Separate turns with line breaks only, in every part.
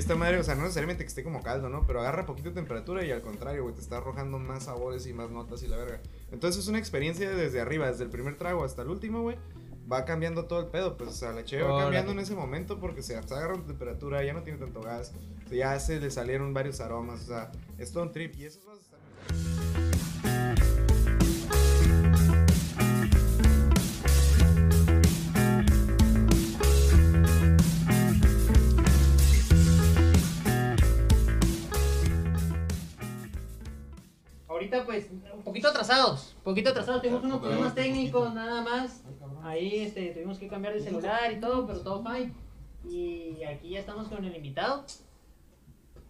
esta madre, o sea, no necesariamente que esté como caldo, ¿no? Pero agarra poquito temperatura y al contrario, güey, te está arrojando más sabores y más notas y la verga. Entonces es una experiencia desde arriba, desde el primer trago hasta el último, güey. Va cambiando todo el pedo, pues, o sea, la cheve va
Órale.
cambiando en ese momento porque se está agarrando temperatura, ya no tiene tanto gas, ya se le salieron varios aromas, o sea, es todo un trip y esos vasos están...
Ahorita pues un poquito atrasados, un poquito atrasados, tuvimos unos problemas técnicos nada más. Ahí este, tuvimos que cambiar de celular y todo, pero todo fine. Y aquí ya estamos con el invitado.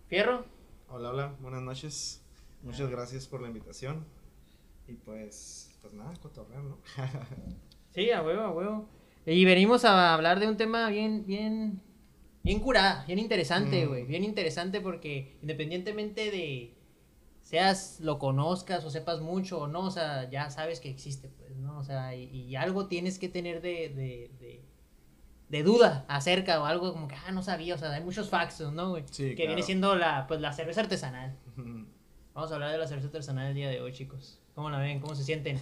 Fierro.
Hola, hola, buenas noches. Muchas gracias por la invitación. Y pues, pues nada, cotorreo, ¿no?
Sí, a huevo, a huevo. Y venimos a hablar de un tema bien, bien, bien curada, bien interesante,
Mm.
güey. Bien interesante porque independientemente de seas, lo conozcas o sepas mucho o no, o sea, ya sabes que existe, pues, ¿no? O sea, y, y algo tienes que tener de, de, de, de duda acerca o algo como que, ah, no sabía, o sea, hay muchos facts, ¿no, güey?
Sí,
que
claro.
viene siendo la, pues, la cerveza artesanal. Vamos a hablar de la cerveza artesanal el día de hoy, chicos. ¿Cómo la ven? ¿Cómo se sienten?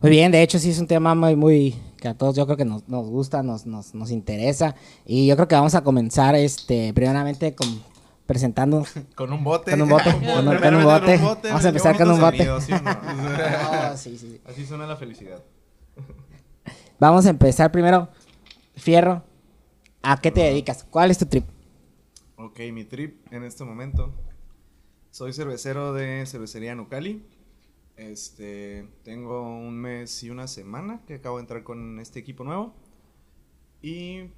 Muy bien, de hecho sí es un tema muy, muy que a todos yo creo que nos, nos gusta, nos, nos, nos interesa. Y yo creo que vamos a comenzar este primeramente con presentando
Con un bote.
Con un bote, con un-
primeramente
con un bote. Vamos a empezar con un bote.
sonido, ¿sí o no?
Oh, sí, sí, sí.
Así suena la felicidad.
Vamos a empezar primero. Fierro, ¿a qué te dedicas? ¿Cuál es tu trip?
Ok, mi trip en este momento. Soy cervecero de cervecería Nucali. Este, tengo un mes y una semana que acabo de entrar con este equipo nuevo. Y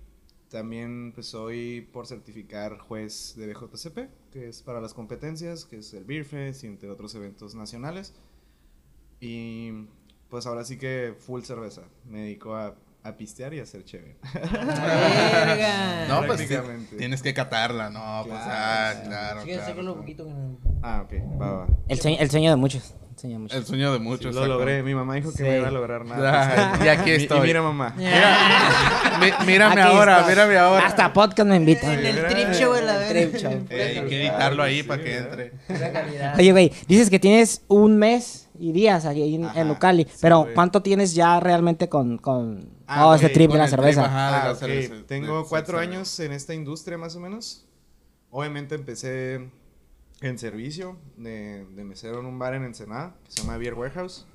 también pues soy por certificar juez de BJCP, que es para las competencias, que es el Beer Fest y entre otros eventos nacionales. Y pues ahora sí que full cerveza. Me dedico a, a pistear y a hacer chévere.
¡Verga!
No, pues tienes que catarla, no, pues ah,
Claro,
claro. Claro.
un poquito. que no-
Ah, ok, va, va.
El sueño, el sueño de muchos. El sueño de muchos.
El sueño de
Sí,
muchos.
lo logré. Mi mamá dijo que
Sí.
no iba a lograr nada.
Ah, y aquí estoy.
Y mira, mamá.
Mírame
Aquí
ahora, mírame ahora.
Hasta podcast me invitan.
En el trip show, en la
trip show.
Eh, hay que editarlo ahí para que entre.
Oye, güey, dices que tienes un mes y días aquí en, en Lucali,
sí,
pero. ¿cuánto tienes ya realmente con, con
Ah,
oh, este trip
con
de la cerveza?
ajá. Ah, de la cerveza,
Tengo cuatro años en esta industria más o menos. Obviamente empecé en servicio de, de mesero en un bar en Ensenada que se llama Beer Warehouse.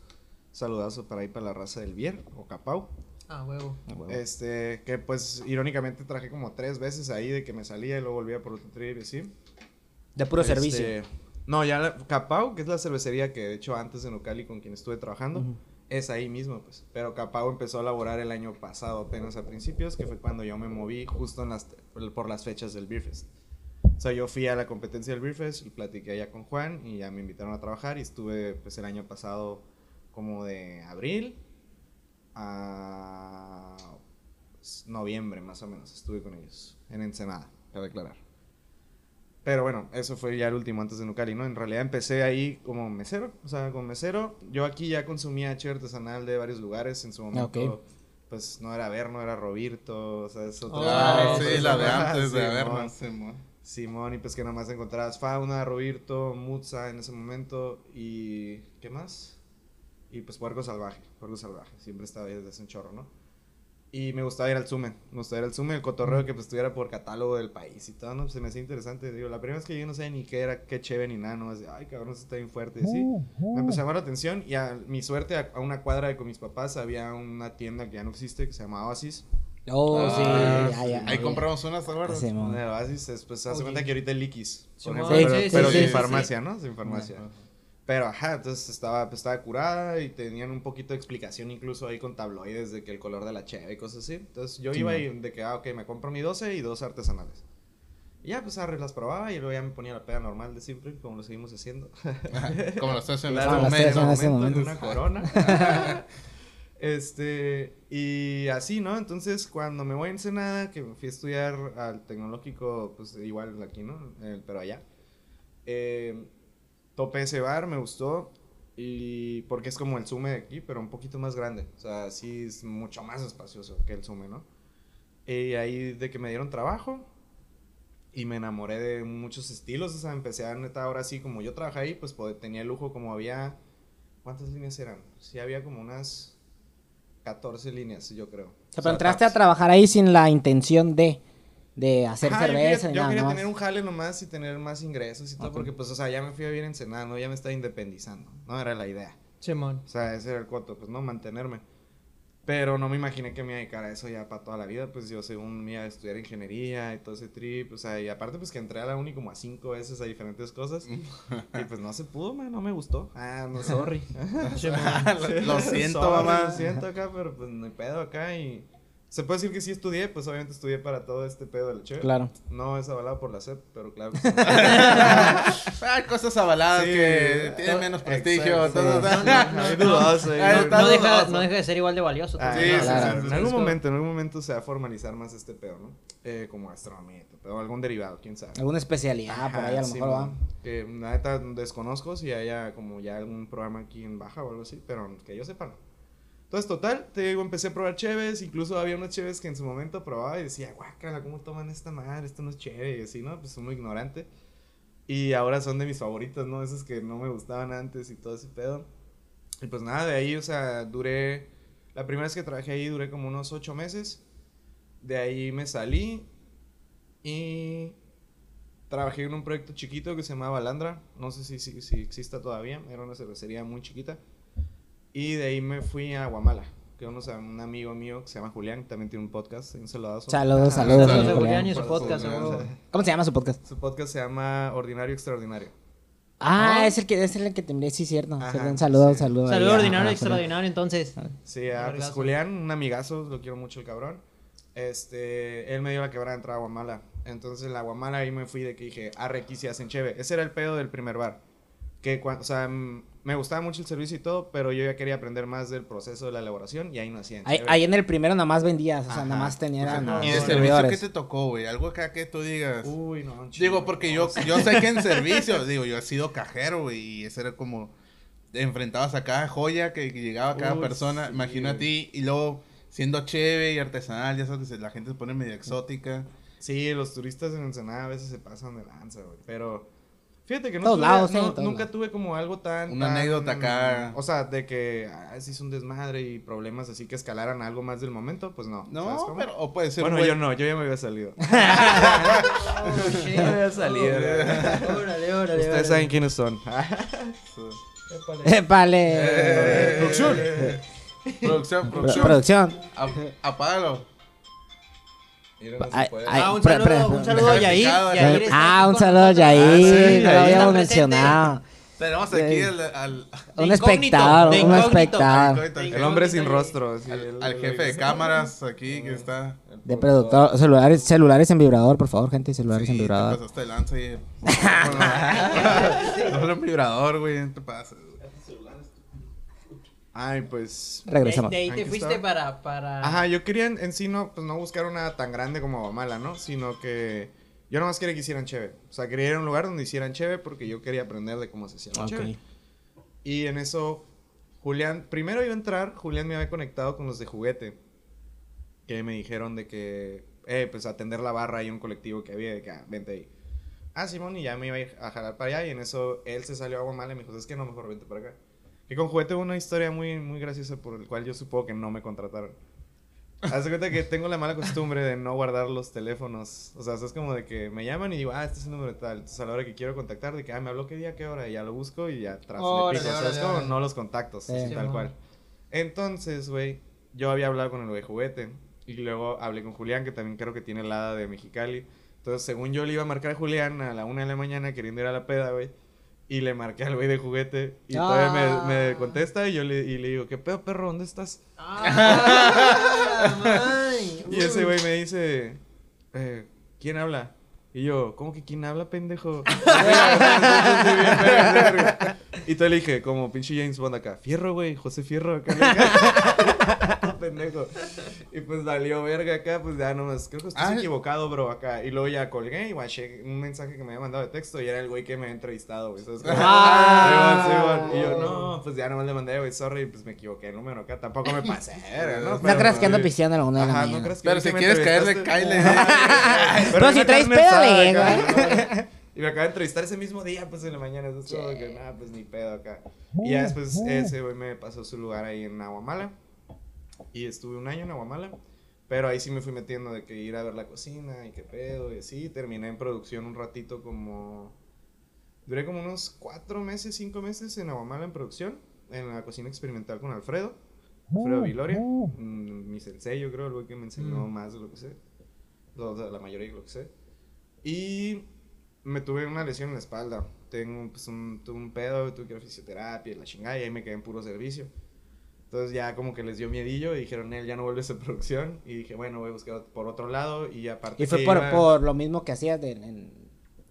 Saludazo para ahí para la raza del Bier o Capau.
Ah, huevo.
Este, que pues irónicamente traje como tres veces ahí de que me salía y luego volvía por otro trip y así.
De puro
Este,
servicio.
No, ya la- Capau, que es la cervecería que de hecho antes en Ucali con quien estuve trabajando, es ahí mismo, pues. Pero Capau empezó a laborar el año pasado, apenas a principios, que fue cuando yo me moví justo en las, por las fechas del Beer Fest. O sea, yo fui a la competencia del Beer Fest y platiqué allá con Juan y ya me invitaron a trabajar y estuve pues el año pasado como de abril a noviembre más o menos estuve con ellos en Ensenada, para declarar. Pero bueno, eso fue ya el último antes de Nucali, ¿no? En realidad empecé ahí como mesero, o sea, como mesero. Yo aquí ya consumía che artesanal de varios lugares en su momento.
Ok.
Pues no era Verno, era Roberto, o sea, es otro.
Ah,
Oh,
sí, la de antes de
Simón.
Simón.
Y pues que nomás encontrabas Fauna, Roberto, Mutza en ese momento y... ¿qué más? Y pues Puerco Salvaje, Puerco Salvaje, siempre estaba ahí desde hace un chorro, ¿no? Y me gustaba ir al Sumen, me gustaba ir al Sumen, el cotorreo que pues estuviera por catálogo del país y todo, ¿no? Se me hacía interesante, digo, la primera vez que yo no sabía ni qué era, qué chévere ni nada, ¿no? Así, ay, cabrón, eso está bien fuerte, y así. Me empezó a llamar la atención y a mi suerte, a, a una cuadra de con mis papás había una tienda que ya no existe, que se llamaba Oasis.
Oh, sí,
Ah,
ya, ya,
Ahí
ya.
compramos unas, ¿te acuerdas?
Sí.
De Oasis, es, pues, se hace
Oye.
cuenta que ahorita el ejemplo,
Sí,
pero,
sí,
pero
sí,
sin
sí, sí.
farmacia, ¿no? Sin farmacia.
Ajá.
Pero ajá, entonces estaba, pues, estaba curada y tenían un poquito de explicación incluso ahí con tabloides de que el color de la cheve y cosas así. Entonces yo
Sí,
iba y de que, ah, ok, me compro mi 12 y dos artesanales. Y ya, pues, arre, las probaba y luego ya me ponía la peda normal de siempre, como lo seguimos haciendo.
Como lo estoy haciendo en este
Como lo estoy
momento.
haciendo en este
de
momento.
una corona. este, y así, ¿no? Entonces, cuando me voy a Ensenada, que fui a estudiar al tecnológico, pues igual aquí, ¿no? Eh, pero allá. Eh, topé ese bar, me gustó. Y porque es como el Sume de aquí, pero un poquito más grande. O sea, sí es mucho más espacioso que el Sume, ¿no? Y ahí de que me dieron trabajo. Y me enamoré de muchos estilos, o sea, empecé a neta ahora sí, como yo trabajé ahí, pues tenía el lujo como había, ¿cuántas líneas eran? Sí, había como unas 14 líneas, yo creo.
O sea, pero entraste a trabajar ahí sin la intención de, de hacer
Ajá, yo quería-
cerveza
Yo
ni
quería,
nada. nomás.
tener un jale nomás y tener más ingresos y todo, porque pues, o sea, ya me fui a vivir en Ensenada, ¿no? Ya me estaba independizando, ¿no? Era la idea.
Simón.
O sea, ese era el coto, pues, ¿no? Mantenerme. Pero no me imaginé que me iba a dedicar a eso ya para toda la vida, pues yo según me iba a estudiar ingeniería y todo ese trip, o sea, y aparte pues que entré a la uni como a cinco veces a diferentes cosas y pues no se pudo, man, no me gustó. Ah, no, sorry.
lo, lo siento,
Sorry,
mamá.
Lo siento acá, pero pues no hay pedo acá y... Se puede decir que sí estudié, pues obviamente estudié para todo este pedo del chévere.
Claro.
No es avalado por la SEP, pero claro que sí.
Hay cosas avaladas
Sí,
que tienen
to-
menos prestigio.
exacto,
todo,
sí.
No deja, no deja de ser igual de valioso.
Ah,
Sí,
claro.
sí,
En algún momento, en algún momento se va a formalizar más este pedo, ¿no? Eh, como todo, pero algún derivado, quién sabe.
Alguna especialidad por ahí a lo mejor va.
Que la neta desconozco si haya como ya algún programa aquí en Baja o algo así, pero que yo sepa no. Entonces, total, te digo, empecé a probar cheves, incluso había unas cheves que en su momento probaba y decía, guácala, ¿cómo toman esta madre? Esto no es chévere, y así, ¿no? Pues muy ignorante. Y ahora son de mis favoritas, ¿no? Esas que no me gustaban antes y todo ese pedo. Y pues nada, de ahí, o sea, duré, la primera vez que trabajé ahí duré como unos ocho meses. De ahí me salí y trabajé en un proyecto chiquito que se llamaba Landra. No sé si, si, si exista todavía, era una cervecería muy chiquita. Y de ahí me fui a Guamala, que unos, un amigo mío que se llama Julián, que también tiene un podcast, un saludazo.
Saludos,
Ajá.
saludos,
Saludos a
Julián.
Y su podcast.
¿Cómo se llama su podcast?
Su podcast se llama Ordinario Extraordinario.
Ah,
Ah.
es el que es el que te envié, sí, cierto.
Ajá,
un saludo, saludo. a-
ordinario,
a
extraordinario, entonces.
Sí, ah, pues. Julián, un amigazo, lo quiero mucho el cabrón. Este, él me dio la quebrada de entrar a Guamala. Entonces en la Guamala ahí me fui de que dije, arre, aquí sí hacen cheve. Ese era el pedo del primer bar. Que, o sea, me gustaba mucho el servicio y todo, pero yo ya quería aprender más del proceso de la elaboración y ahí no hacían
Ahí, en el primero nada más vendías, o sea,
Ajá.
nada más tenían
Ajá.
¿Y
los
de servicio qué te tocó, güey? Algo acá que tú digas.
Uy, no, un
Digo, porque
no,
yo, yo sé que en servicio, digo, yo he sido cajero, güey, y ese era como, enfrentabas a cada joya que, que llegaba a cada
Uy,
persona,
sí,
imagino a ti, y luego siendo chévere y artesanal, ya sabes, la gente se pone medio exótica.
Sí, los turistas en Ensenada a veces se pasan de lanza, güey. Pero fíjate que no
Todos
tuve-
lados,
no-
¿eh?
Nunca
lados.
tuve como algo tan.
Una
tan-
anécdota acá.
O sea, de que ah, se hizo un desmadre y problemas así que escalaran algo más del momento, pues no. ¿sabes
No,
cómo?
pero, o puede ser
Bueno,
buen-
yo no, yo ya me había salido.
Oh, shit.
Me había salido.
Órale, órale.
Ustedes saben quiénes son.
Épale.
Épale.
Eh,
producción. Producción,
Pro-
producción.
Producción.
Ap- Apágalo.
No
Ay, ay,
Ah, un
pre- pre-
saludo, un saludo a
Dejar
Yair.
Ah, un saludo a. Yair,
Ah,
lo habíamos mencionado.
Tenemos aquí al, al,
Un espectador, un espectador.
El hombre sin rostro. sí,
al-
el-
al
el-
jefe de cámaras aquí que está.
De productor, celulares, celulares en vibrador, por favor, gente, celulares en
Sí, te
vibrador.
pasaste de lanza ahí. No, un vibrador, güey, no te pases.
Ay, pues.
Regresamos.
De ahí te fuiste
está.
para, para...
Ajá, yo quería en, en sí no, pues no buscar una tan grande como Guamala, ¿no? Sino que yo nomás quería que hicieran cheve. O sea, quería ir a un lugar donde hicieran cheve porque yo quería aprender de cómo se hacía la
Ok.
cheve. Y en eso, Julián, primero iba a entrar, Julián me había conectado con los de juguete. Que me dijeron de que, eh, pues atender la barra en un colectivo que había, de que, ah, vente ahí. Ah, Simón, y ya me iba a ir a jalar para allá. Y en eso él se salió a Guamala y me dijo, es que no, mejor vente para acá. Que con juguete hubo una historia muy, muy graciosa por el cual yo supongo que no me contrataron. Haz de cuenta que tengo la mala costumbre de no guardar los teléfonos. O sea, es como de que me llaman y digo, ah, este es el número de tal. Entonces a la hora que quiero contactar, de que, ah, me habló qué día, qué hora, y ya lo busco y ya atrás
Órale,
le pico. O sea, es como no los contactos,
Sí,
tal cual. Entonces, güey, yo había hablado con el güey juguete. Y luego hablé con Julián, que también creo que tiene el hada de Mexicali. Entonces, según yo le iba a marcar a Julián a la una de la mañana queriendo ir a la peda, güey. Y le marqué al güey de juguete. Y todavía
Ah.
me, me contesta y yo le, y le digo, ¿qué pedo, perro? ¿Dónde estás?
Ah.
Y ese güey me dice, eh, ¿quién habla? Y yo, ¿cómo que quién habla, pendejo? Y entonces le dije, como pinche James Bond acá, Fierro, güey, José Fierro acá. dije, pendejo. Y pues salió verga acá, pues ya nomás, creo que estás
Ah.
equivocado, bro, acá. Y luego ya colgué y guaché un mensaje que me había mandado de texto y era el güey que me había entrevistado, güey. ¿sabes?
Ah.
Simón, Simón. Y yo, no, pues ya nomás le mandé, güey, sorry, pues me equivoqué el número acá. Tampoco me pasé, ¿no?
No
Pero,
creas que ando
güey,
pisteando a la una de la
Ajá,
mañana.
no creas que
Pero si quieres caerle.
Ay,
Pero si traes
carne
peda,
Y me acaba de entrevistar ese mismo día, pues en la mañana. Entonces, como que nada, pues ni pedo acá. Y ya después ese güey me pasó su lugar ahí en Aguamala. Y estuve un año en Aguamala. Pero ahí sí me fui metiendo de que ir a ver la cocina y qué pedo y así. Terminé en producción un ratito como... Duré como unos cuatro meses, cinco meses en Aguamala en producción. En la cocina experimental con Alfredo. Alfredo Viloria. mm, Mi sensei, yo creo, el güey que me enseñó
Mm.
más de lo que sé. Lo- la mayoría de lo que sé. Y me tuve una lesión en la espalda. Tengo pues, un, tuve un pedo, tuve que ir a fisioterapia y la chingada. Y ahí me quedé en puro servicio. Entonces ya como que les dio miedillo y dijeron, él ya no vuelves a producción. Y dije, bueno, voy a buscar por otro lado. Y aparte.
Y fue por,
iba-
por lo mismo que hacías de, en-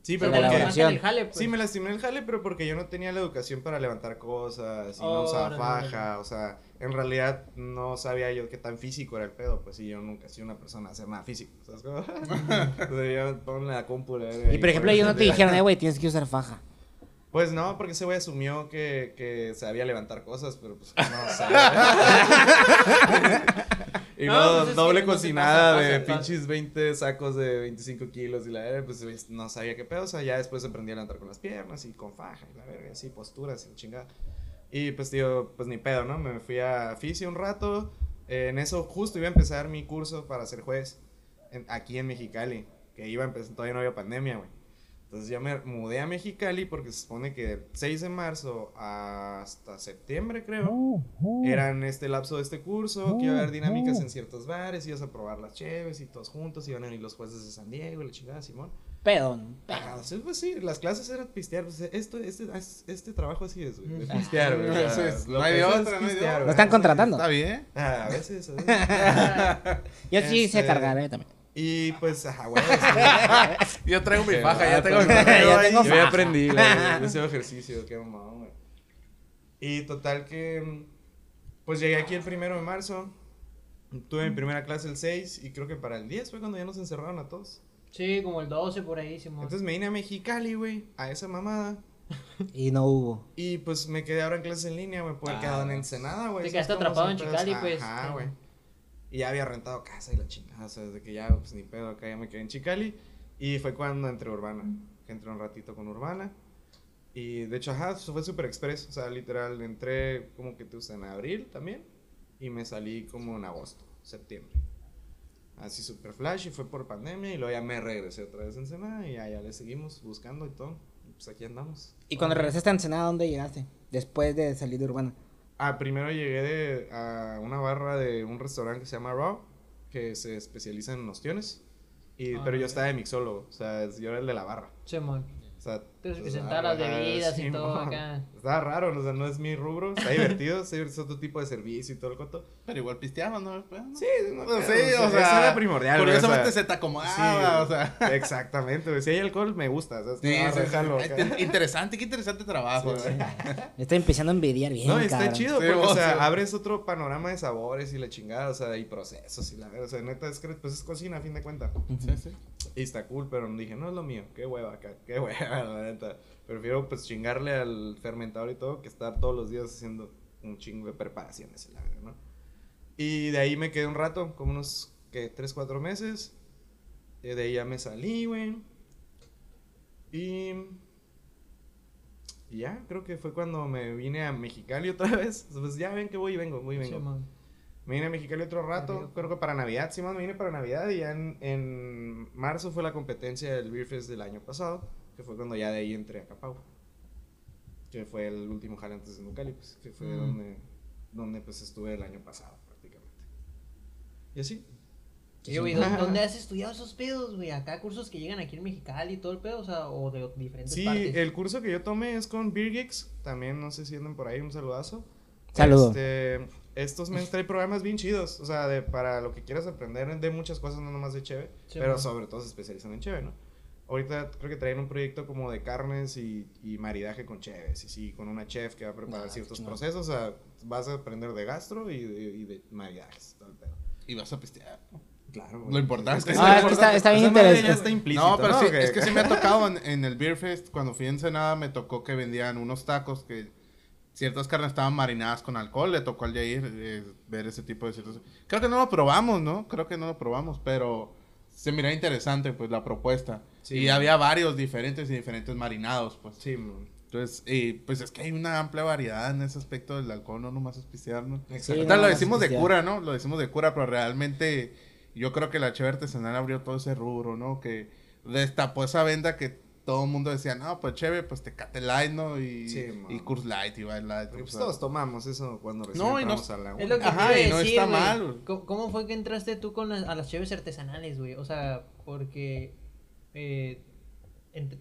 Sí, pero
la
porque.
elaboración.
el jale, pues.
Sí, me lastimé el jale, pero porque yo no tenía la educación para levantar cosas y no usaba
no, no,
faja, o sea, en realidad no sabía yo qué tan físico era el pedo, pues sí, yo nunca he sido una persona a hacer nada físico, ¿sabes cómo? Entonces yo pongo la compu.
Y por ejemplo, ellos no te dijeron, eh, güey, tienes que usar faja.
Pues no, porque ese güey asumió que, que sabía levantar cosas, pero pues no sé. y
No,
no,
pues es
doble cocinada de pinches 20 sacos de 25 kilos y la verga, pues no sabía qué pedo. O sea, ya después aprendí a levantar con las piernas y con faja y la verga, así, posturas y chingada. Y pues, tío, pues ni pedo, ¿no? Me fui a Fisi un rato. eh, en eso justo iba a empezar mi curso para ser juez en- aquí en Mexicali. Que iba a empezar, todavía no había pandemia, güey. Entonces yo me mudé a Mexicali porque se supone que del 6 de marzo hasta septiembre, creo, eran este lapso de este curso, que iba a haber dinámicas en ciertos bares, ibas a probar las cheves y todos juntos, iban a venir los jueces de San Diego, y la chingada, Simón.
Pedo.
Ajá, sí, pues sí, las clases eran pistear, pues, esto, este, este trabajo así es, güey, de pistear, güey.
no hay de otra, no hay de
pistear,
otra.
¿Lo están contratando?
Está bien.
Ah, a veces, a veces.
Yo sí sé
Este-
cargar, eh, también.
Y pues, ajá, güey. sí.
Yo traigo mi faja, ya tengo mi
Ya
faja.
tengo
Yo ya aprendí, güey. Yo hacía ejercicio, qué mamón, güey. Y total que. Pues llegué aquí el primero de marzo. Tuve mi primera clase el 6 y creo que para el 10 fue cuando ya nos encerraron a todos.
Sí, como el 12 por ahí, Simón.
Entonces me vine a Mexicali, güey, a esa mamada.
Y no hubo.
Y pues me quedé ahora en clases en línea, me pude haber
Ah,
quedado en. Ensenada, güey.
Te
¿sabes
quedaste atrapado en. Chicali, pues.
Ajá,
Ajá.
güey. Y ya había rentado casa y la chingada, o sea, desde que ya, pues ni pedo, acá ya me quedé en Chicali. Y fue cuando entré Urbana, que entré un ratito con Urbana. Y de hecho, ajá, eso fue súper express, o sea, literal, entré como que tú en abril también. Y me salí como en agosto, septiembre. Así súper flash y fue por pandemia y luego ya me regresé otra vez a Ensenada y ya le seguimos buscando y todo. Y pues aquí andamos.
Y cuando regresaste a Ensenada, ¿dónde llegaste? Después de salir de Urbana.
Ah, primero llegué de, a una barra de un restaurante que se llama Raw, que se especializa en ostiones. Y,
Ah,
pero yo estaba de mixólogo, o sea, yo era el de la barra.
Simón.
O sea,
Te
pues,
presentaba
ah,
las bebidas y todo acá.
Estaba raro, o sea, no es mi rubro, está divertido, es otro tipo de servicio y todo el coto.
Pero igual pisteamos, ¿no? Pues, ¿no?
Sí, no,
Pues o
eso
sea.
era primordial.
Curiosamente
sea,
se te acomodaba, o sea.
Exactamente. Si hay alcohol, me gusta.
Sí, Interesante, qué interesante trabajo.
Me estoy empezando a envidiar bien,
No, está chido,
Sí,
porque, o sea,
sí.
abres otro panorama de sabores y la chingada, o sea, y procesos y la verdad, o sea, neta, es que, pues es cocina a fin de cuentas.
Sí, sí.
Y está cool, pero dije, no es lo mío, qué hueva acá, qué hueva, la neta. Prefiero, pues, chingarle al fermentador y todo que estar todos los días haciendo un chingo de preparaciones, la verdad, ¿no? Y de ahí me quedé un rato, como unos, ¿qué? Tres, cuatro meses. Y de ahí ya me salí, güey. Y... y ya, creo que fue cuando me vine a Mexicali otra vez. Pues ya ven que voy y vengo, voy y vengo.
Simón.
Me vine a Mexicali otro rato, creo que para Navidad, Simón, me vine para Navidad y ya en, en marzo fue la competencia del Beer Fest del año pasado, que fue cuando ya de ahí entré a Capau. Que fue el último jale antes de Nucali, pues, que fue
Mm.
donde, donde pues estuve el año pasado prácticamente. Y así.
Y, güey, ¿dó- ¿dónde has estudiado esos pedos, güey? Acá cursos que llegan aquí en Mexicali y todo el pedo, o sea, o de diferentes
Sí,
partes.
el curso que yo tomé es con Geeks, también no sé si andan por ahí, un saludazo.
Saludo.
Este, estos men traen programas bien chidos, o sea, de, para lo que quieras aprender de muchas cosas, no nomás de cheve,
Sí,
pero
man.
sobre todo se especializan en cheve, ¿no? Ahorita creo que traen un proyecto como de carnes y, y maridaje con cheves, y sí, con una chef que va a preparar
Ah,
ciertos
chingón.
procesos, o sea, vas a aprender de gastro y de, y de maridajes, todo el pedo.
Y vas a pistear.
Claro,
Lo importante.
Ah, es que está- está bien interesante.
ya está implícito,
No, pero sí,
Que-
es que sí me ha tocado en, en el Beer Fest, cuando fui a Ensenada, me tocó que vendían unos tacos que ciertas carnes estaban marinadas con alcohol. Le tocó al Jair eh, ver ese tipo de situaciones. Creo que no lo probamos, ¿no? Creo que no lo probamos, pero se miraba interesante, pues, la propuesta.
Sí.
y había varios diferentes y diferentes marinados, pues.
Sí, man.
Entonces, y, pues es que hay una amplia variedad en ese aspecto del alcohol, no nomás auspiciar, ¿no?
Exacto.
Sí, no,
lo decimos de cura, ¿no? Lo decimos de cura, pero realmente yo creo que la cheve artesanal abrió todo ese rubro, ¿no? Que destapó esa venda que todo el mundo decía, no, pues cheve, pues Tecate Light, ¿no? Y,
Sí,
y Coors Light y Bud Light. O
pues
sea.
todos tomamos eso cuando recién
No, y no-
entramos a la
Es lo que
Ajá, y no
decir,
está
güey.
mal, güey.
¿Cómo, cómo fue que entraste tú con las- a las cheves artesanales, güey? O sea, porque eh, ent-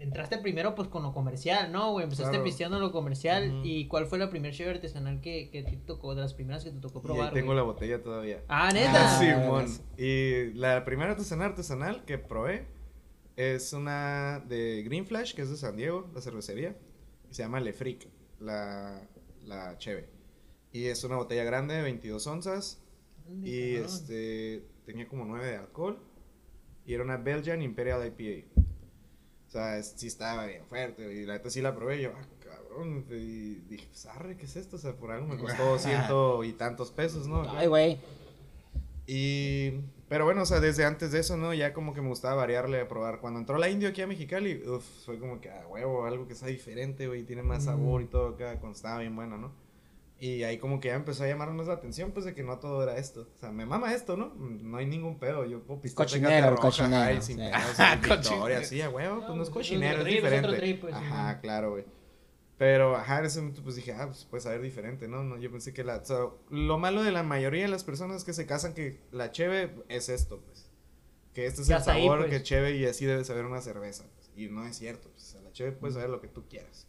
entraste primero pues con lo comercial, ¿no, güey? Empezaste
Claro.
pisteando lo comercial. ¿Y cuál fue la primera cheve artesanal que, que te tocó, de las primeras que te tocó
Y
probar,
ahí tengo la botella todavía.
Ah, ¿neta?
Ah,
Simón.
sí.
Y la primera artesanal artesanal que probé es una de Green Flash, que es de San Diego, la cervecería. Y se llama Le Freak, la, la cheve. Y es una botella grande de 22 onzas. Y
cabrón.
este tenía como 9 de alcohol. Y era una Belgian Imperial IPA. O sea, es- sí estaba bien fuerte. Y la neta sí la probé. Y yo, ah, cabrón. Y dije, pues arre, ¿qué es esto? O sea, por algo me costó ciento y tantos pesos, ¿no?
Ay, güey.
Y. Pero bueno, o sea, desde antes de eso, ¿no? Ya como que me gustaba variarle a probar. Cuando entró la Indio aquí a Mexicali, uff, fue como que, ah, huevo, algo que sea diferente, güey, tiene más sabor y todo acá, cuando estaba bien bueno, ¿no? Y ahí como que ya empezó a llamarnos la atención, pues de que no todo era esto. O sea, me mama esto, ¿no? No hay ningún pedo. Yo puedo pistear
Cochinero,
roja,
cochinero,
ay, sin
sí.
pedos, sin. Victoria, sí, a huevo, pues no es
pues, es
cochinero, es
es
diferente.
trip, pues,
Ajá, claro, güey. Pero, ajá, en ese momento pues dije, ah, pues puede saber diferente, ¿no? no yo pensé que la... o sea, lo malo de la mayoría de las personas que se casan que la cheve es esto, pues. Que este es
Ya
el
ahí,
sabor
pues.
que cheve y así debe saber una cerveza. pues. Y no es cierto, pues. O sea, la cheve puede saber lo que tú quieras.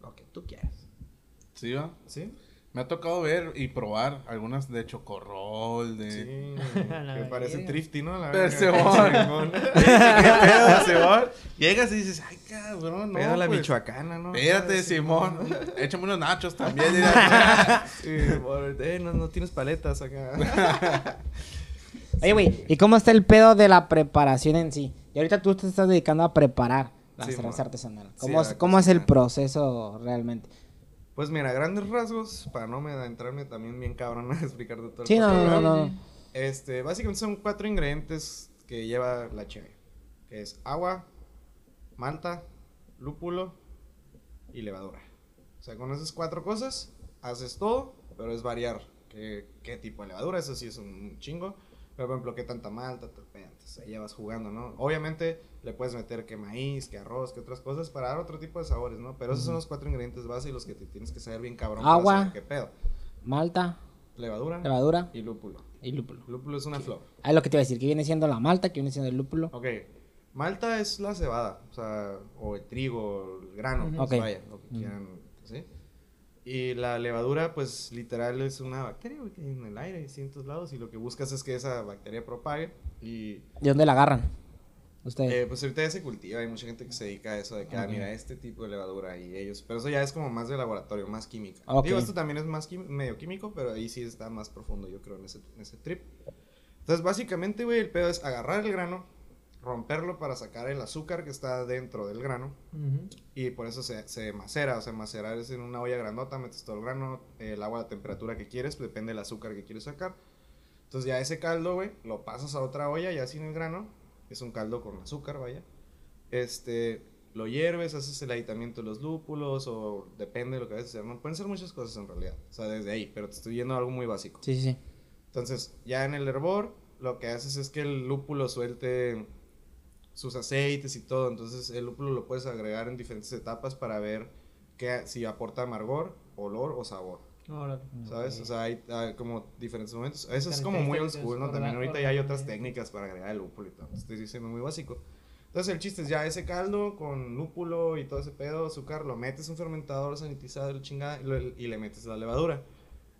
Lo que tú quieras.
Sí, ¿va?
¿Sí?
Me ha tocado ver y probar algunas de chocorrol, de...
Sí. Que parece thrifty, ¿no? La. ¿Qué pedo, Simón?
Llegas y dices, ay, cabrón, no,
Pedo la
pues,
michoacana, ¿no?
Espérate, Simón. Échame unos nachos también.
Sí, Simón. Eh, no, no tienes paletas acá.
Oye, güey, ¿y cómo está el pedo de la preparación en sí? Y ahorita tú te estás dedicando a preparar la
Sí,
cerveza
mo.
artesanal.
Sí,
¿Cómo, es, cómo es el proceso realmente?
Pues mira, grandes rasgos, para no me adentrarme también bien cabrón a explicarte todo el
Sí, no, no, no, no.
Este, básicamente son cuatro ingredientes que lleva la cheve. Que es agua, malta, lúpulo y levadura. O sea, con esas cuatro cosas haces todo, pero es variar qué, qué tipo de levadura. Eso sí es un chingo. Pero, por ejemplo, qué tanta malta, tal, entonces ahí ya vas jugando, ¿no? Obviamente le puedes meter que maíz, que arroz, que otras cosas para dar otro tipo de sabores, ¿no? Pero esos son los cuatro ingredientes base y los que te tienes que saber bien cabrón. para
Agua.
saber ¿Qué pedo?
Malta,
Levadura,
levadura
y lúpulo.
y lúpulo.
Lúpulo es una flor.
Ahí lo que te iba a decir, que viene siendo la malta, que viene siendo el lúpulo.
Ok, malta es la cebada, o sea, o el trigo, el grano,
Ujú.
pues
Ok.
vaya, lo que quieran, ¿sí? Y la levadura, pues literal es una bacteria que hay en el aire, en distintos lados, y lo que buscas es que esa bacteria propague. Y
¿De dónde la agarran?
Eh, pues ahorita ya se cultiva, hay mucha gente que se dedica a eso, de que, ah,
Ok.
mira, este tipo de levadura y ellos, pero eso ya es como más de laboratorio, más química.
Ok.
Digo, esto también es más quim- medio químico, pero ahí sí está más profundo, yo creo, en ese, en ese trip. Entonces, básicamente, güey, el pedo es agarrar el grano, romperlo para sacar el azúcar que está dentro del grano.
Ujú.
Y por eso se, se macera, o sea, macerar es en una olla grandota, metes todo el grano, el agua a la temperatura que quieres, pues depende del azúcar que quieres sacar. Entonces ya ese caldo, güey, lo pasas a otra olla ya sin el grano, es un caldo con azúcar, vaya. Este, lo hierves, haces el aditamiento de los lúpulos o depende de lo que vayas a hacer, ¿no? Pueden ser muchas cosas en realidad, o sea, desde ahí, pero te estoy yendo a algo muy básico.
Sí, sí, sí.
Entonces, ya en el hervor, lo que haces es que el lúpulo suelte sus aceites y todo. Entonces, el lúpulo lo puedes agregar en diferentes etapas para ver que, si aporta amargor, olor o sabor.
Órale.
¿Sabes?
Ok.
O sea, hay, hay como diferentes momentos. Eso es como muy old school, ¿no? También ahorita ya hay otras técnicas para agregar el lúpulo y todo. Estoy diciendo muy básico. Entonces, el chiste es ya ese caldo con lúpulo y todo ese pedo, azúcar, lo metes en un fermentador sanitizado chingada y, lo- y le metes la levadura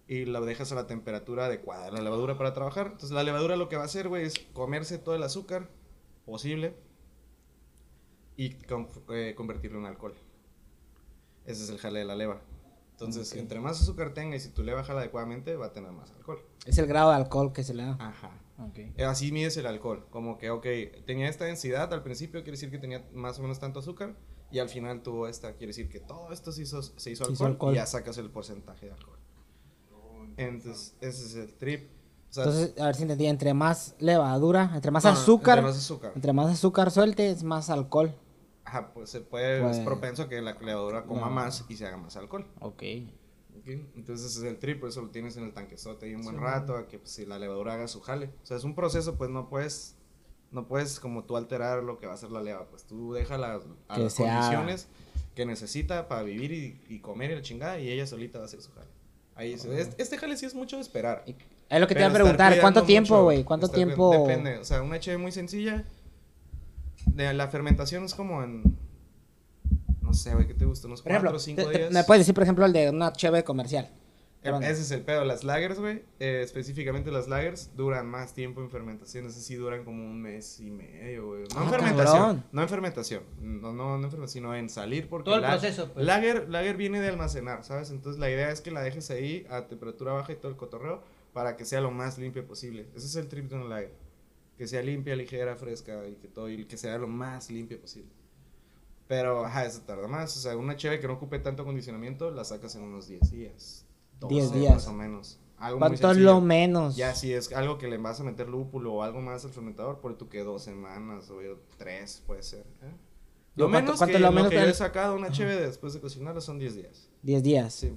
y la dejas a la temperatura adecuada, la levadura para trabajar. Entonces la levadura lo que va a hacer, güey, es comerse todo el azúcar posible y con- eh, convertirlo en alcohol. Ese es el jale de la leva. Entonces,
Ok.
entre más azúcar tenga y si tu leva jala adecuadamente, va a tener más alcohol.
Es el grado de alcohol que se le da.
Ajá.
Ok.
Eh, Así mides el alcohol. Como que, ok, tenía esta densidad al principio, quiere decir que tenía más o menos tanto azúcar. y al final tuvo esta. Quiere decir que todo esto se hizo, se hizo alcohol,
hizo alcohol.
y ya sacas el porcentaje de alcohol. Entonces, ese es el trip. O sea,
Entonces, a ver si entendí, entre más levadura, entre más
no,
azúcar,
entre más azúcar.
entre más azúcar suelte, es más alcohol.
Ajá, pues se puede,
Pues-
es propenso que la levadura coma
No.
más y se haga más alcohol.
Ok.
¿ok? Entonces es el trip, por eso lo tienes en el tanquezote ahí un buen
Sí,
rato, a que pues, si la levadura haga su jale. O sea, es un proceso, pues no puedes, no puedes como tú alterar lo que va a hacer la leva, pues tú déjala a
Que
las
se haga.
condiciones que necesita para vivir y, y comer y la chingada y ella solita va a hacer su jale. Ahí se- es- este jale sí es mucho de esperar.
Es lo que te iba a preguntar, ¿cuánto tiempo, güey? ¿Cuánto tiempo?
Depende, o sea, una HB muy sencilla. De la fermentación es como en. No sé, güey, ¿qué te gusta? Unos
Por ejemplo,
4 o 5
te- te-
días.
¿me puedes decir, por ejemplo, el de una cheve comercial?
Eh. Ese es el pedo. Las lagers, güey, eh, específicamente las lagers, duran más tiempo en fermentación. Esas sí duran como un mes y medio, güey. No en
Ah,
fermentación. No en fermentación. No, no, no en fermentación, sino en salir. Porque
Todo el
la-
proceso, pues.
Lager, lager viene de almacenar, ¿sabes? Entonces la idea es que la dejes ahí a temperatura baja y todo el cotorreo para que sea lo más limpio posible. Ese es el trip de una lager. Que sea limpia, ligera, fresca y que todo y que sea lo más limpio posible. Pero, ajá, eso tarda más. O sea, una cheve que no ocupe tanto acondicionamiento la sacas en unos 10 días.
10
12
días.
Más o menos. Algo
¿Cuánto lo menos?
Ya, si es algo que le vas a meter lúpulo o algo más al fermentador, por tú que dos semanas o tres puede ser. ¿eh? Lo
¿cuánto-
menos
cuánto
que,
lo
lo
menos
que
que
yo he sacado una cheve después de cocinarla son 10 días.
10 días.
Sí.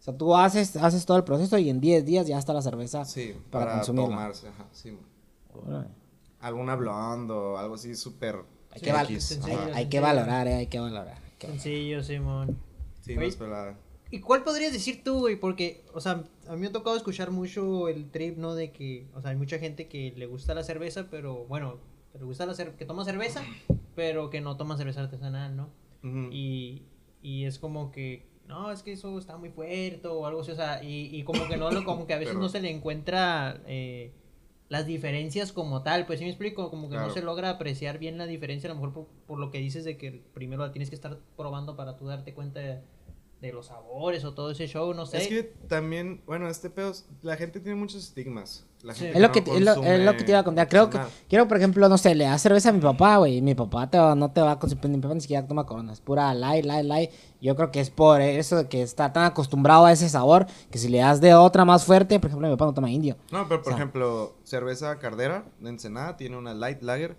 O sea, tú haces, haces todo el proceso y en 10 días ya está la cerveza.
sí
para
para,
consumirla.
tomarse. Ajá, sí, mo.
Órale.
Alguna blonde o algo así súper
Hay,
Sí,
que, val-
X.
sencillo.
hay-
Ajá.
hay que valorar, eh, hay que valorar. hay que valorar.
Sencillo, Simón.
Sí, no
Oye,
es pelada.
¿Y cuál podrías decir tú, güey? Porque, o sea, a mí me ha tocado escuchar mucho el trip, ¿no? De que, o sea, hay mucha gente que le gusta la cerveza, pero, bueno, que le gusta la que toma cerveza, pero que no toma cerveza artesanal, ¿no? Y, y es como que, no, es que eso está muy fuerte o algo así, o sea, y, y como que no como que a veces
Pero-
no se le encuentra eh, las diferencias como tal, pues sí me explico, como que no se logra apreciar bien la diferencia, a lo mejor por, por lo que dices de que primero la tienes que estar probando para tú darte cuenta de, de los sabores o todo ese show, no sé.
Es que también, bueno, este pedo, la gente tiene muchos estigmas. La
Sí.
gente
Es lo, que, te- es, lo, es lo que te iba a contar. Creo que, quiero, por ejemplo, no sé, le das cerveza a mi papá, güey. Mi papá te va- no te va a consumir, mi papá ni siquiera toma coronas. Pura light, light, light. Yo creo que es por eso de que está tan acostumbrado a ese sabor que si le das de otra más fuerte, por ejemplo, mi papá no toma indio.
No, pero por
O sea-
ejemplo, cerveza Cardera de Ensenada tiene una light lager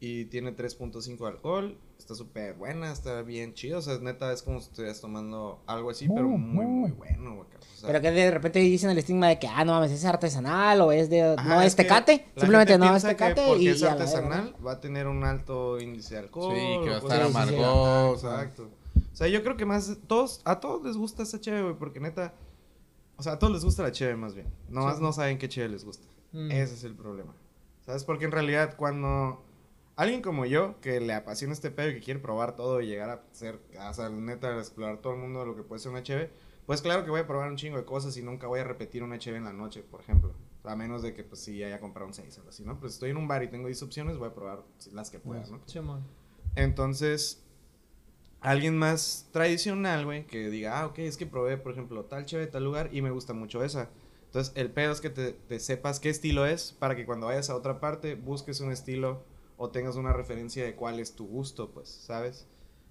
y tiene 3.5 de alcohol. Está súper buena, está bien chido. O sea, neta, es como si estuvieras tomando algo así, pero muy, muy bueno, güey. O sea,
Pero que de repente dicen el estigma de que, ah, no mames, es artesanal o es de.
ajá,
no es, tecate. Simplemente no es tecate
porque
y.
es artesanal, va a tener un alto índice de alcohol.
Sí, que va a estar.
Ajá, Exacto. O sea, yo creo que más todos, a todos les gusta esa cheve, güey, porque neta, o sea, a todos les gusta la cheve más bien. Nomás
Sí.
no saben qué cheve les gusta.
Mm.
Ese es el problema. ¿Sabes? Porque en realidad cuando alguien como yo, que le apasiona este pedo y que quiere probar todo y llegar a ser, o sea, neta, a explorar todo el mundo de lo que puede ser una cheve, pues claro que voy a probar un chingo de cosas y nunca voy a repetir una cheve en la noche, por ejemplo. A menos de que, pues, sí haya comprado un 6 o algo así, ¿no? Pues estoy en un bar y tengo 10 opciones, voy a probar las que pueda, ¿no? Entonces, alguien más tradicional, güey, que diga, ah, ok, es que probé, por ejemplo, tal cheve de tal lugar y me gusta mucho esa. Entonces, el pedo es que te, te sepas qué estilo es para que cuando vayas a otra parte busques un estilo o tengas una referencia de cuál es tu gusto, pues, ¿sabes?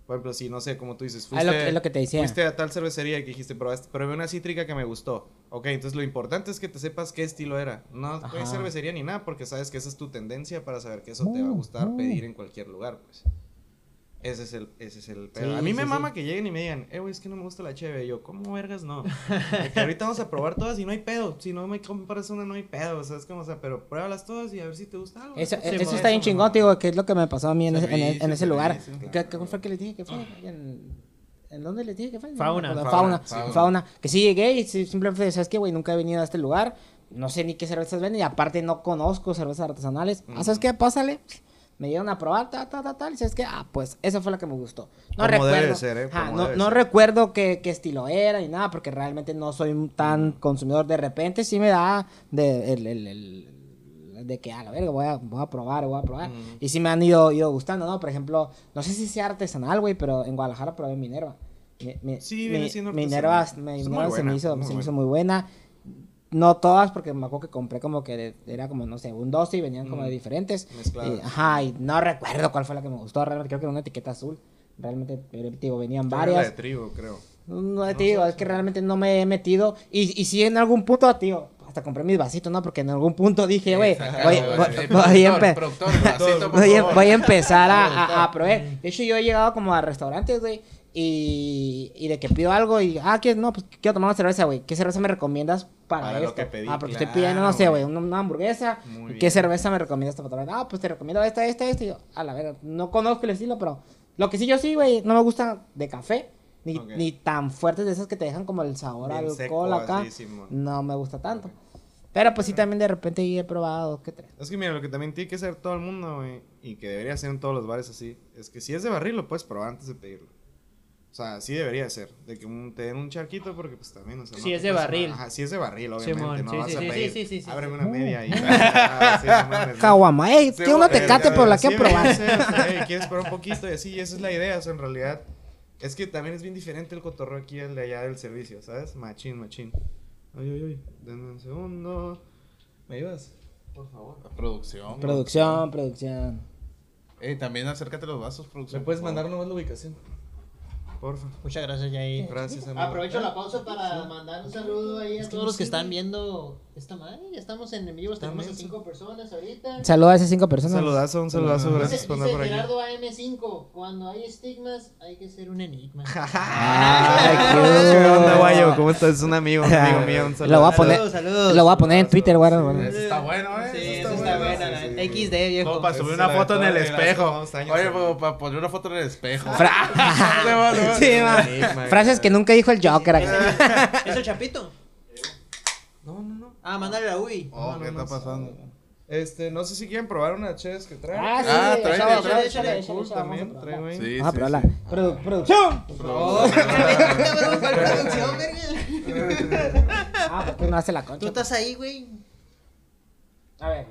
Por ejemplo, si no sé, como tú dices, fuiste,
lo, que- es lo que te decía.
fuiste a tal cervecería que dijiste, probaste, probé una cítrica que me gustó. Ok, entonces lo importante es que te sepas qué estilo era. No
Ajá.
cervecería ni nada, porque sabes que esa es tu tendencia para saber que eso te va a gustar pedir en cualquier lugar, pues. Ese es el, ese es el pedo.
Sí,
a mí me
sí,
mama
sí.
que lleguen y me digan, eh, güey, es que no me gusta la cheve. Y yo, ¿cómo vergas no? Que ahorita vamos a probar todas y no hay pedo. Si no me compras una, no hay pedo. O sea, es como, o sea, pero pruébalas todas y a ver si te gusta algo.
Eso,
Sí,
eso
mo-
está bien chingón, tío, que es lo que me pasó a mí en, ese, en, ese lugar.
servicio.
¿Qué, qué fue que les dije que fue? ¿En, ¿en dónde les dije que fue?
Fauna.
Fauna,
Fauna,
sí.
fauna. Que sí llegué y simplemente, ¿sabes qué, güey? Nunca he venido a este lugar. No sé ni qué cervezas venden y aparte no conozco cervezas artesanales. Ah, ¿sabes qué? Pásale. Me dieron a probar, ta, ta, ta, tal. Y ¿sabes qué? Ah, pues esa fue la que me gustó. No
Como
recuerdo.
debe ser, ¿eh?
No
debe
no
ser.
recuerdo qué, qué estilo era ni nada, porque realmente no soy tan consumidor. De repente sí me da de, el, el- el- de que, a la verga, voy a, voy a probar, voy a probar. Y sí me han ido, ido gustando, ¿no? Por ejemplo, no sé si sea artesanal, güey, pero en Guadalajara probé Minerva. Mi- mi-
Sí, viene siendo
Minerva, mi- Minerva
muy
se me hizo, se me hizo muy buena. No todas, porque me acuerdo que compré como que de- era como, no sé, un 12 y venían como de
Mm.
diferentes. Y, ajá, y no recuerdo cuál fue la que me gustó, realmente creo que era una etiqueta azul. Realmente, digo, venían
eres la de
varias.
trigo, creo.
No, te digo, es que realmente no me he metido. Y, y si en algún punto, tío, hasta compré mis vasitos, ¿no? Porque en algún punto dije, güey, voy, voy- a empezar a, a- a proveer. De hecho, yo he llegado como a restaurantes, güey. Y, y de que pido algo y, ah, ¿qué? No, pues quiero tomar una cerveza, güey. ¿Qué cerveza me recomiendas para,
Para lo
esto?
que pedí,
ah, porque
claro,
estoy pidiendo, no sé, güey, una, una hamburguesa.
Muy
¿Qué
bien.
cerveza me recomiendas para tomar? Ah, pues te recomiendo esta, esta, esta. Y yo, a la verdad, no conozco el estilo, pero lo que sí yo sí, güey, no me gusta de café. Ni, ni tan fuertes de esas que te dejan como el sabor al alcohol acá.
así,
no me gusta tanto. Pero pues sí, también de repente he probado, ¿qué tres?
Es que mira, lo que también tiene que hacer todo el mundo, güey, y que debería ser en todos los bares así, es que si es de barril lo puedes probar antes de pedirlo. O sea, así debería ser, de que un- te den un charquito porque pues también, o sea,
Si
no
es de barril.
Ajá, si es de barril, obviamente,
Simón,
no
sí,
vas
sí,
a
sí,
pedir,
sí, sí, sí,
ábreme
sí.
una media y... Ah, mames, ¿no?
Caguama, ey,
Sí,
tiene uno
güey,
tecate, pero la
Sí,
quiero probar.
quieres probar un poquito y así, y esa es la idea, o sea, en realidad, es que también es bien diferente el cotorreo aquí al de allá del servicio, ¿sabes? Machín, machín. Ay, ay, ay, denme un segundo. ¿Me ayudas? Por favor.
Producción.
Producción, producción.
Eh, también acércate los vasos, producción.
¿Me puedes mandar nomás la ubicación? Porfa.
Muchas gracias, Yair.
Gracias, amigo.
Aprovecho la pausa para mandar un saludo ahí a todos los que están viendo esta madre. Ya estamos en vivo, tenemos a cinco personas ahorita.
Saluda a esas cinco
Un
personas.
saludazo, un saludazo, gracias por andar por aquí.
Gerardo AM5, cuando hay estigmas hay que ser un enigma.
Ay, qué
¿Qué onda, guayo? ¿Cómo estás? Es un amigo, un amigo mío. Un saludo.
Lo voy a poner,
Saludos, saludos.
lo voy a poner en Twitter, güey.
está bueno, eh.
XD, viejo.
Como para subir una
la
foto en el espejo. Oye, para, poner una foto en el espejo.
Frases que nunca dijo el Joker.
¿Es el Chapito?
No, no, no.
Ah, mándale la UI.
Oh,
No,
¿qué
no,
está
no,
pasando?
Este, no sé si quieren probar una ches que trae.
Ah, sí,
Ah, trae,
échale, échale,
trae.
échale,
Cool
échale, vamos a
también, trae.
Sí,
Vamos a
sí,
probarla.
sí.
Produ- producción.
Oh, cabrón, ¿cuál producción?
Ah, porque uno hace la concha.
Tú estás ahí, güey.
A ver.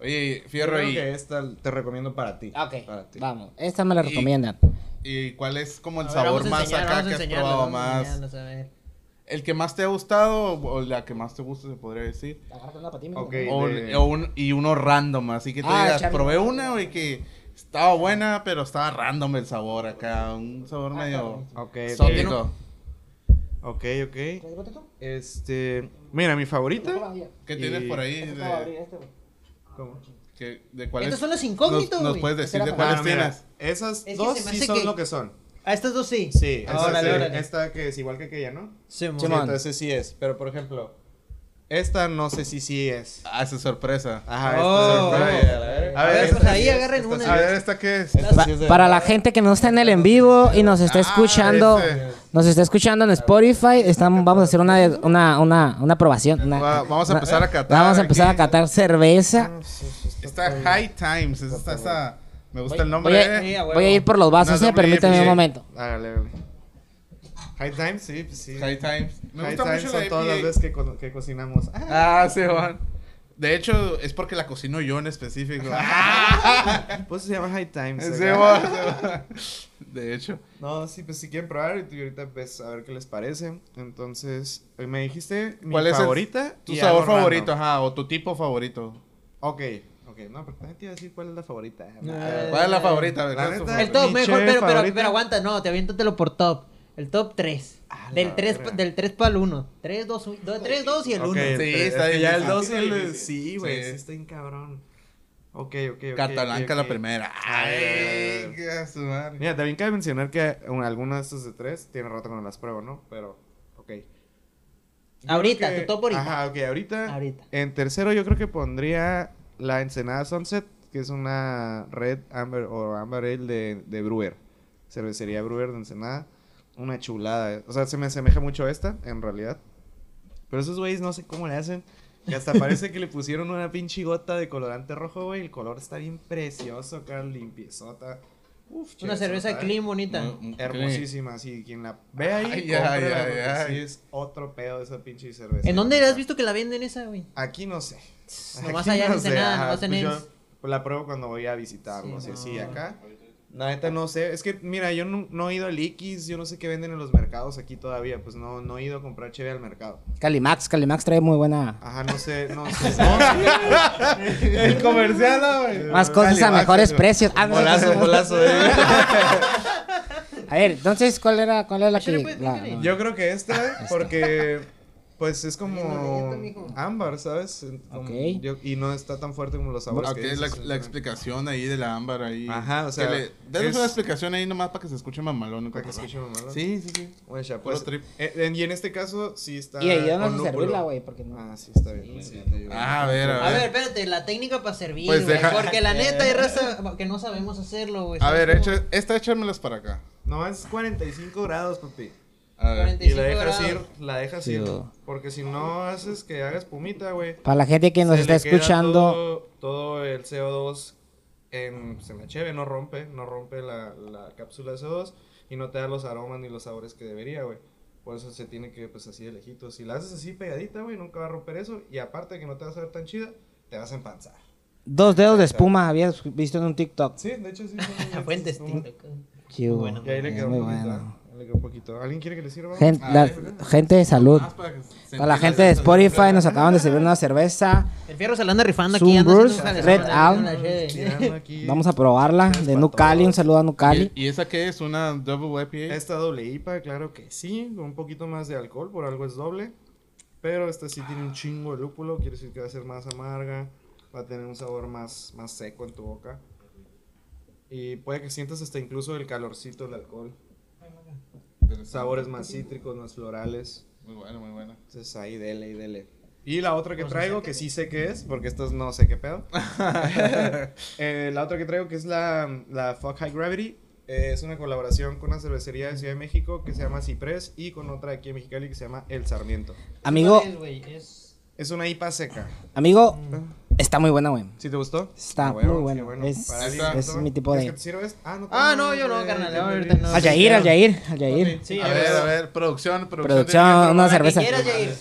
Oye, Fierro,
creo
y,
que esta te recomiendo para ti.
Ok,
Para ti.
vamos. Esta me la
Y-
recomiendan.
¿y cuál es como el
A
sabor más
enseñar,
acá que has
enseñarlo,
probado más? ¿El que más te ha gustado o la que más te gusta, se podría decir?
Agárrate una para ti,
Ok.
mijo.
O,
de-
o un, y uno random, así que tú
Ah,
digas, probé una, güey, que estaba buena, pero estaba random el sabor acá, un sabor medio
Ok,
exótico.
ok, ok. Este, mira, mi favorita.
¿Qué
Y-
tienes por ahí?
Este
De,
este.
¿Cómo?
que- de cuáles?
Estos son los
nos,
incógnitos,
nos
güey.
puedes decir de cuáles
Ah,
tienes?
Esas
que
dos sí son
que-
lo que son.
A estas dos sí.
Sí,
Ah,
esa
órale,
sí,
órale.
esta que es igual que aquella, ¿no?
Sí.
Sí, entonces sí es. Pero por ejemplo, esta no sé si sí es.
Ah, esa es sorpresa.
Ajá,
Oh.
esta es sorpresa.
A ver,
esta
pues ahí
sí es,
agarren
esta
una.
A
es.
ver, ¿esta qué es?
Esta
Pa-
sí es de-
para la gente que no está en el en vivo y nos está
Ah,
escuchando,
ese.
Nos está escuchando en Spotify, estamos, vamos a hacer una, una, una, una aprobación. una-
Va- vamos a empezar a catar
Vamos a empezar
aquí.
a catar cerveza.
Está High Times, está esa, me gusta el
Voy
nombre. eh.
a
voy a ir por los vasos, eh, permíteme un momento.
Hágale. High Times, sí, pues sí.
High Times. Me
High
gusta
Times
mucho
son
la
todas las veces que, co- que cocinamos. Ah,
Ah, sí, Juan. De hecho, es porque la cocino yo en específico.
pues se llama High Times.
Sí, sí. De hecho.
No, sí, pues si quieren probar y ahorita pues a ver qué les parece. Entonces, eh, me dijiste mi
¿Cuál es el-
favorita.
Tu
y
sabor favorito,
random.
ajá, o tu tipo favorito.
Ok, ok, no, pero también te iba a decir cuál es la favorita.
Eh,
¿Cuál es la favorita?
La
¿Cuál es tu
neta,
El
favorita?
top, mejor, pero, pero, pero aguanta, no, te aviéntatelo por top. El top 3.
Ah,
Del
la
3,
verga.
del 3 para el 1. 3, 2, 3, 2 y el 1.
Ok,
Sí,
es
está
que ya el
difícil.
2 y el. Sí, güey,
Sí.
sí está bien cabrón. Ok, ok, ok.
Catalanca
ok,
la primera. Ay, qué su madre.
Mira, también cabe mencionar que un- alguna de estas de tres tiene rato que no las pruebo, ¿no? Pero, ok. Yo
Ahorita,
que-
tu top ahorita.
Ajá, ok, ahorita.
Ahorita.
En tercero yo creo que pondría la Ensenada Sunset, que es una Red Amber o Amber Ale de, de Brewer. Cervecería Brewer de Ensenada. Una chulada. eh. O sea, se me asemeja mucho a esta, en realidad. Pero esos güeyes no sé cómo le hacen. Que hasta parece que le pusieron una pinche gota de colorante rojo, güey. El color está bien precioso acá, limpiezota. Uf,
Una cerveza clean bonita.
Mm, mm,
Hermosísima, así. Quien la ve ahí,
Ay, ay, ay,
sí es otro pedo esa pinche cerveza.
¿En dónde has visto que la venden esa, güey?
Aquí no sé.
Nomás
Aquí
allá
no sé,
nomás en
pues yo, pues la pruebo cuando voy a visitarlos
Sí, no.
acá. La neta no sé, es que mira, yo no, no he ido al Iquis, yo no sé qué venden en los mercados aquí todavía, pues no, no he ido a comprar cheve al mercado.
Calimax, Calimax trae muy buena.
Ajá, no sé, no sé. No,
El comercial, ¿no, güey.
Más cosas a mejores
güey.
precios. Ah, no,
Bolazo, bolazo, eh.
A ver, entonces, ¿cuál era, cuál era la que...? la- la-
Yo creo que esta, porque pues es como ámbar, ¿sabes? Como-
Ok.
yo- y no está tan fuerte como los sabores.
Ok,
que
la,
dices,
la
¿no?
explicación ahí de la ámbar ahí.
Ajá, o sea,
le- Denos
es-
una explicación ahí nomás para que se escuche mamalón.
Para que escuche mamalón.
Sí, sí, sí.
Bueno, ya, pues,
trip.
eh, en- y en este caso sí está.
Y ayúdanos a servirla, güey, porque no...
Ah, sí, está bien. sí, ayudo.
Ah, a ver, a
A
ver.
ver, espérate, la técnica para servir,
Pues
güey,
deja-
porque la neta hay raza que no sabemos hacerlo, güey.
A
¿sabes
ver, echa, esta échamelas para acá.
No, es 45 grados, papi.
A ver.
40.
Y la
25
dejas ir,
grados.
la dejas
Sí,
ir. Porque si no haces que haga espumita, güey.
Para la gente que nos
se
está
le queda
escuchando...
Todo, todo el CO2 en, en la cheve, no rompe, no rompe la, la cápsula de CO2 y no te da los aromas ni los sabores que debería, güey. Por eso se tiene que, pues así de lejitos. Si la haces así pegadita, güey, nunca va a romper eso. Y aparte de que no te vas a ver tan chida, te vas a empanzar.
Dos dedos de espuma, habías visto en un TikTok.
Sí, de hecho sí.
Fuentes TikTok.
Chido.
Bueno.
Y ahí le
Es
quedó
muy bueno.
Un poquito. ¿Alguien quiere que le sirva?
Gen-
Ah,
la-
eh,
gente de salud.
Para
la gente de. Spotify nos acaban de servir una cerveza.
El fierro se la anda rifando
Zoom
aquí, anda un
Red
aquí.
Vamos a probarla. De Nucali, un saludo a Nucali.
¿Y, y esa qué es? ¿Una double IPA?
Esta doble IPA, claro que sí, con un poquito más de alcohol, por algo es doble. Pero esta sí tiene un chingo de lúpulo, quiere decir que va a ser más amarga, va a tener un sabor más, más seco en tu boca. Y puede que sientas hasta incluso el calorcito del alcohol. Sabores más cítricos, más florales.
Muy bueno, muy bueno.
Entonces ahí dele y dele. Y la otra que traigo, que sí sé qué es, porque estas no sé qué pedo. Eh, la otra que traigo, que es la, la Fuck High Gravity, eh, es una colaboración con una cervecería de Ciudad de México que se llama Ciprés y con otra aquí en Mexicali que se llama El Sarmiento.
Amigo,
¿Cuál es, güey? Es-
Es una IPA seca.
amigo, está muy buena, güey.
¿Sí te gustó?
Está
Ah, huevo,
muy
qué
bueno.
bueno.
Es,
es-
es mi tipo
¿Quieres
de-
que te sirves? Ah, no,
Ah, no, yo no, carnal, ahorita no.
Al Yair, al Yair, al Yair.
Sí,
a ver, a ver, producción, producción.
Producción, una cerveza.
que quieras, Yair.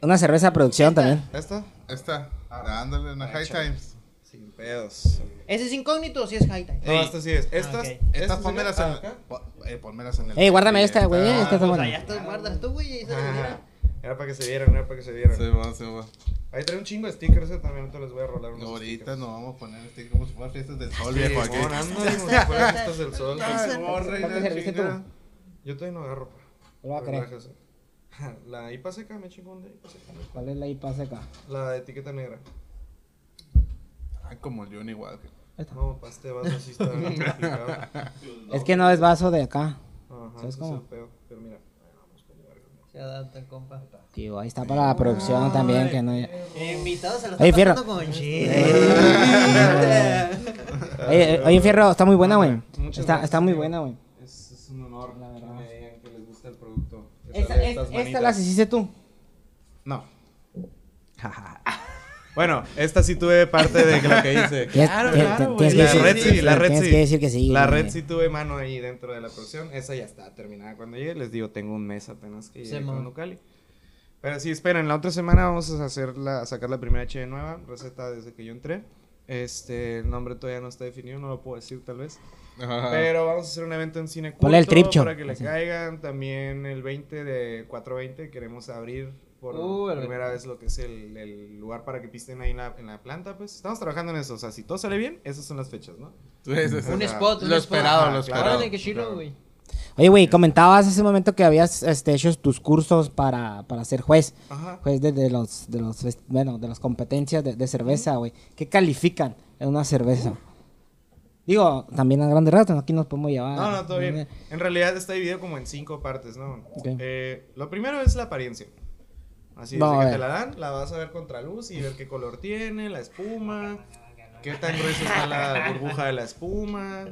Una cerveza producción también.
¿Esta?
Esta, dándole una High. Times.
Sin pedos.
¿Ese es incógnito o si es high time?
No, esta sí es. Estas,
ok.
Estas
estas
pónmelas
serían-
en
ah,
po- eh, pónmelas en el.
Ey, guárdame esta, güey,
Ah,
esta está buena.
allá está, guardas tú, güey.
Era para que se vieran, era para que se vieran.
Se va, se va.
Ahí trae un chingo de stickers, eh, también ahorita les voy a rolar unos
Ahorita
stickers.
nos vamos a poner este como si fuera fiestas del sol,
Sí,
viejo. Aquí.
Simón, ándale, como si fueran fiestas del sol. Yo todavía no agarro. pa.
Lo voy a.
Relájese. La IPA seca, me chingón de IPA seca.
¿Cuál es la IPA seca?
La de etiqueta negra.
Ay, como el John igual.
Esta.
No, pa, este vaso sí está complicado.
Es que no es vaso de acá.
Ajá,
¿Sabes cómo?
es el pedo. Pero mira, ahí vamos con verga.
Se adapta, compa.
Tío, ahí está para la producción también, que no...
Invitados se lo
Oye,
está con chile.
Oye, oye, Fierro, está muy buena, güey. Está, está muy buena, güey.
Es, es un honor,
La verdad.
que me digan que les gusta el producto.
Esta, esta, esta hiciste tú.
No. bueno, esta sí tuve parte de lo que hice. Claro, claro, güey. La red sí, la red sí.
que decir que sí,
La red sí tuve mano ahí dentro de la producción. Esa ya está terminada cuando llegue. Les digo, tengo un mes apenas que llegué con. Pero sí, esperen, la otra semana vamos a hacer la, a sacar la primera H nueva, receta desde que yo entré. Este, el nombre todavía no está definido, no lo puedo decir tal vez.
Ajá.
Pero vamos a hacer un evento en cine
el
culto
tripcho.
para que le caigan. También el 20 de 420 queremos abrir por
Uh, el-
primera vez lo que es el, el lugar para que pisten ahí en la, en la planta. Pues estamos trabajando en eso. O sea, si todo sale bien, esas son las fechas, ¿no?
Un
sea,
spot, un
lo
spot.
esperado,
Ajá,
lo
claro.
esperado.
Claro.
güey.
Oye, güey, comentabas hace un momento que habías este, hecho tus cursos para, para ser juez.
Ajá.
Juez de, de los, de los, fest- bueno, de las competencias de, de cerveza, güey. ¿Qué califican en una cerveza? Digo, también a grandes ratos, aquí nos podemos llevar.
No, no, todo bien. En realidad está dividido como en cinco partes, ¿no? Eh, lo primero es la apariencia. Así
a
que te la dan, la vas a ver contra luz y ver qué color tiene, la espuma, qué tan gruesa está la burbuja de la espuma,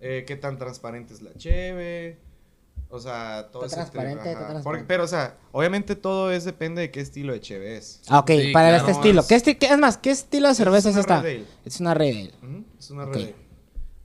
eh, qué tan transparente es la cheve. O sea, todo
Está
ese
transparente, transparente.
Porque- pero, o sea, obviamente todo es depende de qué estilo de cheve es.
Ah, ok,
Sí,
para
claro,
este estilo.
es-
¿Qué, esti- qué- es más, ¿qué estilo de cerveza es,
una
esta?
Red Ale.
Es una Red Ale.
Es una red.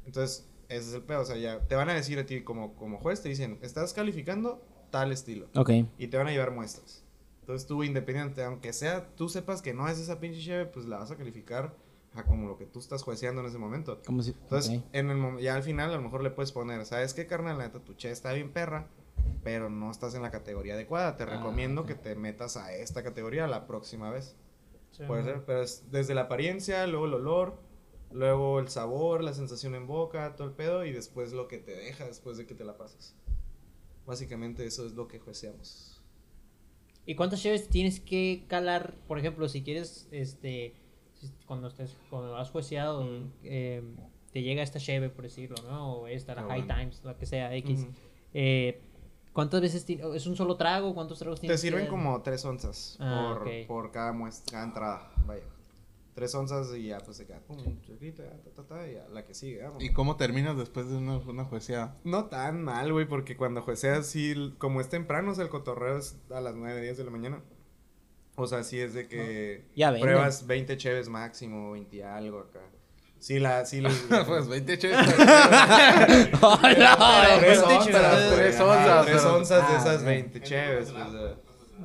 Entonces, ese es el pedo. O sea, ya te van a decir a ti como, como juez, te dicen, estás calificando tal estilo.
Ok.
y te van a llevar muestras. Entonces tú independiente, aunque sea, tú sepas que no es esa pinche cheve, pues la vas a calificar a como lo que tú estás jueceando en ese momento.
Como si...
Entonces,
ok.
en el ya al final a lo mejor le puedes poner, ¿sabes qué, carnal? La neta, tu cheve está bien perra, pero no estás en la categoría adecuada. Te
Ah,
recomiendo
ok.
que te metas a esta categoría la próxima vez.
Sí,
Puede ser, pero es desde la apariencia, luego el olor, luego el sabor, la sensación en boca, todo el pedo, y después lo que te deja después de que te la pasas. Básicamente eso es lo que jueceamos.
¿Y cuántas cheves tienes que calar? Por ejemplo, si quieres, este, cuando estés, cuando has jueceado,
Mm.
eh, te llega esta cheve, por decirlo, ¿no? O esta, la
Ah,
High
bueno.
Times, la que sea, X. Eh, ¿Cuántas veces es un solo trago? ¿Cuántos tragos
Te
tienes?
sirven
que-
como tres onzas
Ah,
por, por cada muestra, cada entrada, vaya. Tres onzas y ya pues se queda, pum, chiquita, ta, ta, ta, y ya, la que sigue, vamos.
¿Y cómo terminas después de una, una jueceada?
No tan mal, güey, porque cuando jueceas, sí, como es temprano, o sea, el cotorreo es a las 9, 10 de la mañana. O sea, sí es de que
Ya venden.
pruebas 20 cheves máximo, 20 y algo acá. Sí, la, sí,
pues 20 cheves.
Hola,
tres
veinte
onzas,
cheves.
güey,
Tres
ajá,
onzas,
Tres
pero-
onzas de
Ah,
esas
ok.
20 cheves, pues.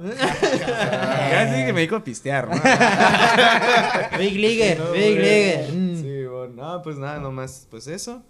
Ya sí que me dijo a pistear, ¿no?
Big Leaguer,
No,
Big
güey.
Leaguer. mm.
Sí, bueno, no, pues nada, nomás, pues eso.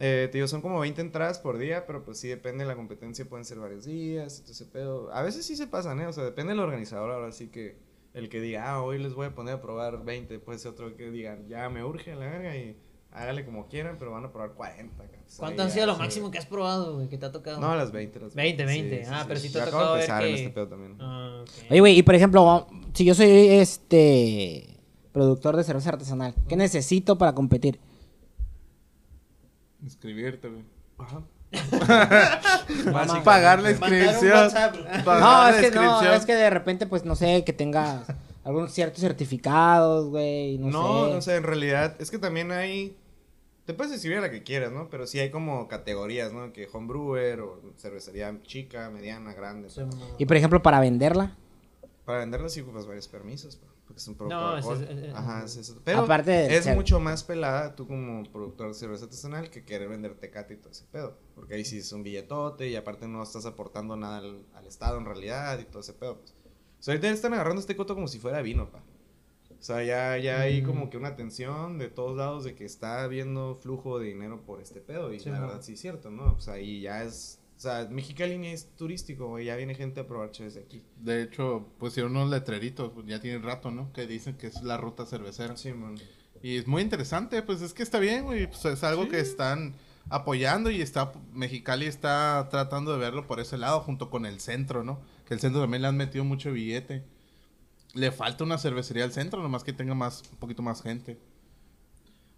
Eh, te digo, son como 20 entradas por día, pero pues sí depende de la competencia, pueden ser varios días, entonces pedo. A veces sí se pasan, ¿eh? O sea, depende del organizador, ahora sí que el que diga, ah, hoy les voy a poner a probar 20, puede ser otro que diga, ya me urge la verga y hágale como quieran, pero van a probar 40. acá. Pues,
¿Cuánto
ahí
ha sido lo
sí.
máximo que has probado, güey, que te ha tocado?
No, las 20, las
20, 20. Ah, pero sí te ha tocado ver
empezar en
que-
este pedo también.
Ah.
Oye, güey, y por ejemplo, si yo soy este productor de cerveza artesanal, ¿qué necesito para competir?
Inscribirte, güey.
Ajá.
Básicamente.
Pagar la inscripción. Pagar
No, es que no, es que de repente, pues, no sé, que tengas algunos ciertos certificados, güey, no,
No,
sé.
no sé, en realidad es que también hay... Te puedes escribir a la que quieras, ¿no? Pero sí hay como categorías, ¿no? Que homebrewer o cervecería chica, mediana, grande.
Sí,
Y por ejemplo, para venderla,
Para venderla sí ocupas varios permisos, pa, porque es un producto
No,
de
ese
alcohol.
es- es-
Ajá, es eso. Pero
Aparte
es
ser-
mucho más pelada tú como productor de cerveza artesanal que querer vender tecate y todo ese pedo. Porque ahí sí es un billetote y aparte no estás aportando nada al, al estado en realidad y todo ese pedo. Pues. O sea, ahorita están agarrando este coto como si fuera vino, pa. O sea, ya, ya hay
Mm.
como que una tensión de todos lados de que está habiendo flujo de dinero por este pedo. Y
Sí,
la
mo.
verdad sí es cierto, ¿no? O sea, y ya es... O sea, Mexicali ni es turístico, güey. Ya viene gente a probar cheves de aquí.
De hecho, pusieron unos letreritos, pues, ya tiene rato, ¿no? Que dicen que es la ruta cervecera.
Sí, man.
Y es muy interesante, pues es que está bien, güey. Pues es algo que están apoyando y está Mexicali está tratando de verlo por ese lado, junto con el centro, ¿no? Que el centro también le han metido mucho billete. Le falta una cervecería al centro, nomás que tenga más, un poquito más gente.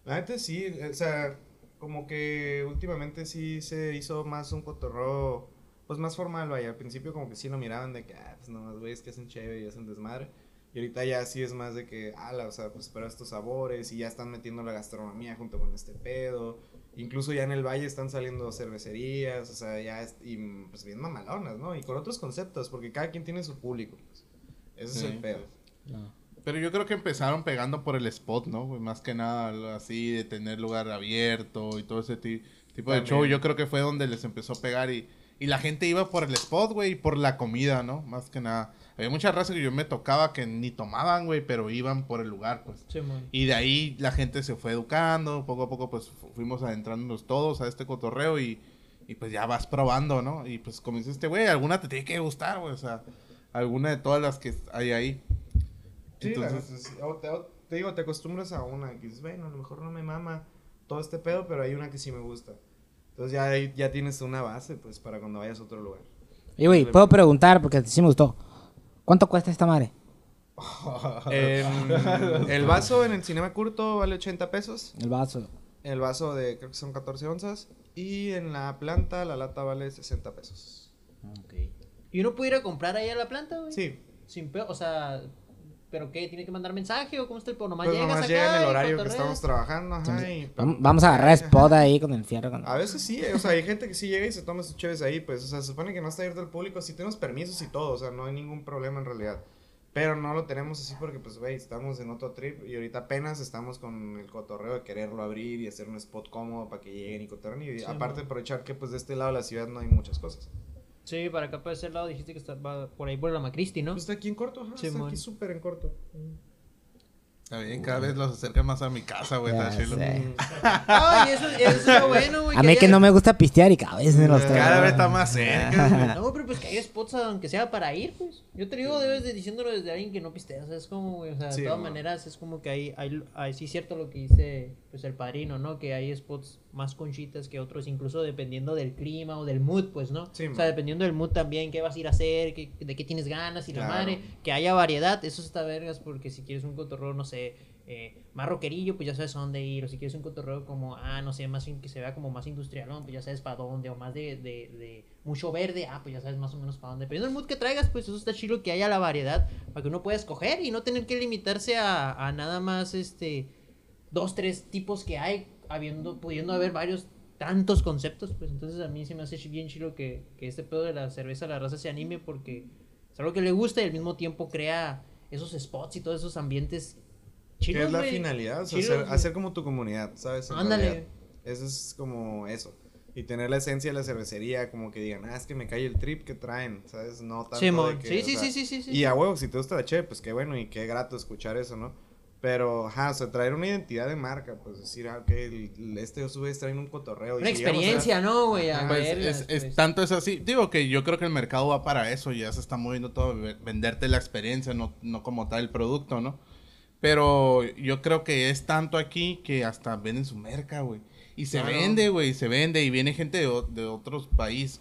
Neta sí, o sea, como que últimamente sí se hizo más un cotorreo, pues más formal, vaya. Al principio como que sí lo miraban de que, ah, pues nomás güeyes que hacen chévere y hacen desmadre. Y ahorita ya sí es más de que, ala, o sea, pues pero estos sabores y ya están metiendo la gastronomía junto con este pedo. Incluso ya en el valle están saliendo cervecerías, o sea, ya, y pues bien mamalonas, ¿no? Y con otros conceptos, porque cada quien tiene su público, pues. Ese
Sí.
es el pedo.
Pero yo creo que empezaron pegando por el spot, ¿no? Más que nada algo así de tener lugar abierto y todo ese ti- tipo de show. Yo creo que fue donde les empezó a pegar y, y la gente iba por el spot, güey, y por la comida, ¿no? Más que nada. Había mucha raza que yo me tocaba que ni tomaban, güey, pero iban por el lugar, pues.
Sí.
Y de ahí la gente se fue educando, poco a poco pues fu- fuimos adentrándonos todos a este cotorreo y, y pues ya vas probando, ¿no? Y pues como dice este güey, alguna te tiene que gustar, güey, o sea, alguna de todas las que hay ahí.
Sí, la
Entonces.
O te, o- te digo, te acostumbras a una que dices, bueno, a lo mejor no me mama todo este pedo, pero hay una que sí me gusta. Entonces ya, ya tienes una base, pues, para cuando vayas a otro lugar.
Oye, güey, puedo preguntar, porque sí me gustó. ¿Cuánto cuesta esta madre?
Em, el vaso en el cinema curto vale 80 pesos.
El vaso.
El vaso de, creo que son 14 onzas. Y en la planta, la lata vale 60 pesos.
¿Y uno puede ir a comprar ahí a la planta, güey?
Sí,
Sin pe- o sea, ¿pero qué? ¿Tiene que mandar mensaje o cómo está el pedo? Nomás
pues
llegas
nomás
acá
llega en el horario que estamos trabajando. Ajá,
Entonces,
y-
Vam- Vamos a agarrar spot ahí con el fierro. con-
A veces sí, o sea, hay gente que sí llega y se toma sus cheves ahí, pues, o sea, se supone que no está abierto al público, sí tenemos permisos y todo, o sea, no hay ningún problema en realidad. Pero no lo tenemos así porque, pues, güey, estamos en otro trip y ahorita apenas estamos con el cotorreo de quererlo abrir y hacer un spot cómodo para que lleguen y cotorreen. Y
Sí,
aparte aprovechar que, pues, de este lado de la ciudad no hay muchas cosas.
Sí, para acá para ese lado dijiste que está va por ahí por la Macristi, ¿no?
Pues está aquí en corto, ajá,
Sí,
está
man.
aquí súper en corto.
Está bien, cada vez los acercan más a mi casa, güey.
Ya
está chilo.
sé.
Ay, eso, eso es lo bueno, güey.
A mí que
haya-
no me gusta pistear y cada vez me los traigo.
Cada vez está más cerca, güey.
No, pero pues que haya spots aunque sea para ir, pues. Yo te digo, debes de diciéndolo desde alguien que no pistea. O sea, es como, güey, o sea,
Sí,
de todas maneras es como que hay, hay, hay, sí es cierto lo que dice, pues, el padrino, ¿no? Que hay spots más conchitas que otros, incluso dependiendo del clima o del mood, pues, ¿no?
Sí,
o sea, dependiendo del mood también, qué vas a ir a hacer, qué- de qué tienes ganas y la madre. Que haya variedad, eso está vergas, porque si quieres un cotorreo, no sé, eh, más rockerillo, pues ya sabes a dónde ir. O si quieres un cotorreo como, ah, no sé, más que se vea como más industrialón, pues ya sabes para dónde. O más de, de, de mucho verde, ah, pues ya sabes más o menos para dónde. Dependiendo del mood que traigas, pues eso está chido que haya la variedad para que uno pueda escoger y no tener que limitarse a, a nada más, este, dos, tres tipos que hay, habiendo, pudiendo haber varios tantos conceptos, pues entonces a mí se me hace bien chido que, que este pedo de la cerveza, la raza se anime porque es algo que le gusta y al mismo tiempo crea esos spots y todos esos ambientes
¿Qué
chidos,
es la
güey.
finalidad? O sea,
Chilos,
hacer, hacer como tu comunidad, ¿sabes? En
Ándale.
realidad. Eso es como eso. Y tener la esencia de la cervecería, como que digan, ah, es que me cae el trip que traen, ¿sabes? No tanto
Simón.
de que,
Sí, sí,
sea,
sí, sí, sí, sí.
Y a huevo, si te gusta la cheve, pues qué bueno y qué grato escuchar eso, ¿no? Pero, ajá, o sea, traer una identidad de marca, pues decir, ah, ok, el, este yo sube traen un cotorreo. y
Una
a-
experiencia, ¿no, güey?
Pues es, es-
pues.
tanto es así. Digo que yo creo que el mercado va para eso. Ya se está moviendo todo. ve- Venderte la experiencia, no, no como tal el producto, ¿no? Pero yo creo que es tanto aquí que hasta venden su merca, güey. Y se
Claro.
vende, güey, se vende. Y viene gente de, de otros países,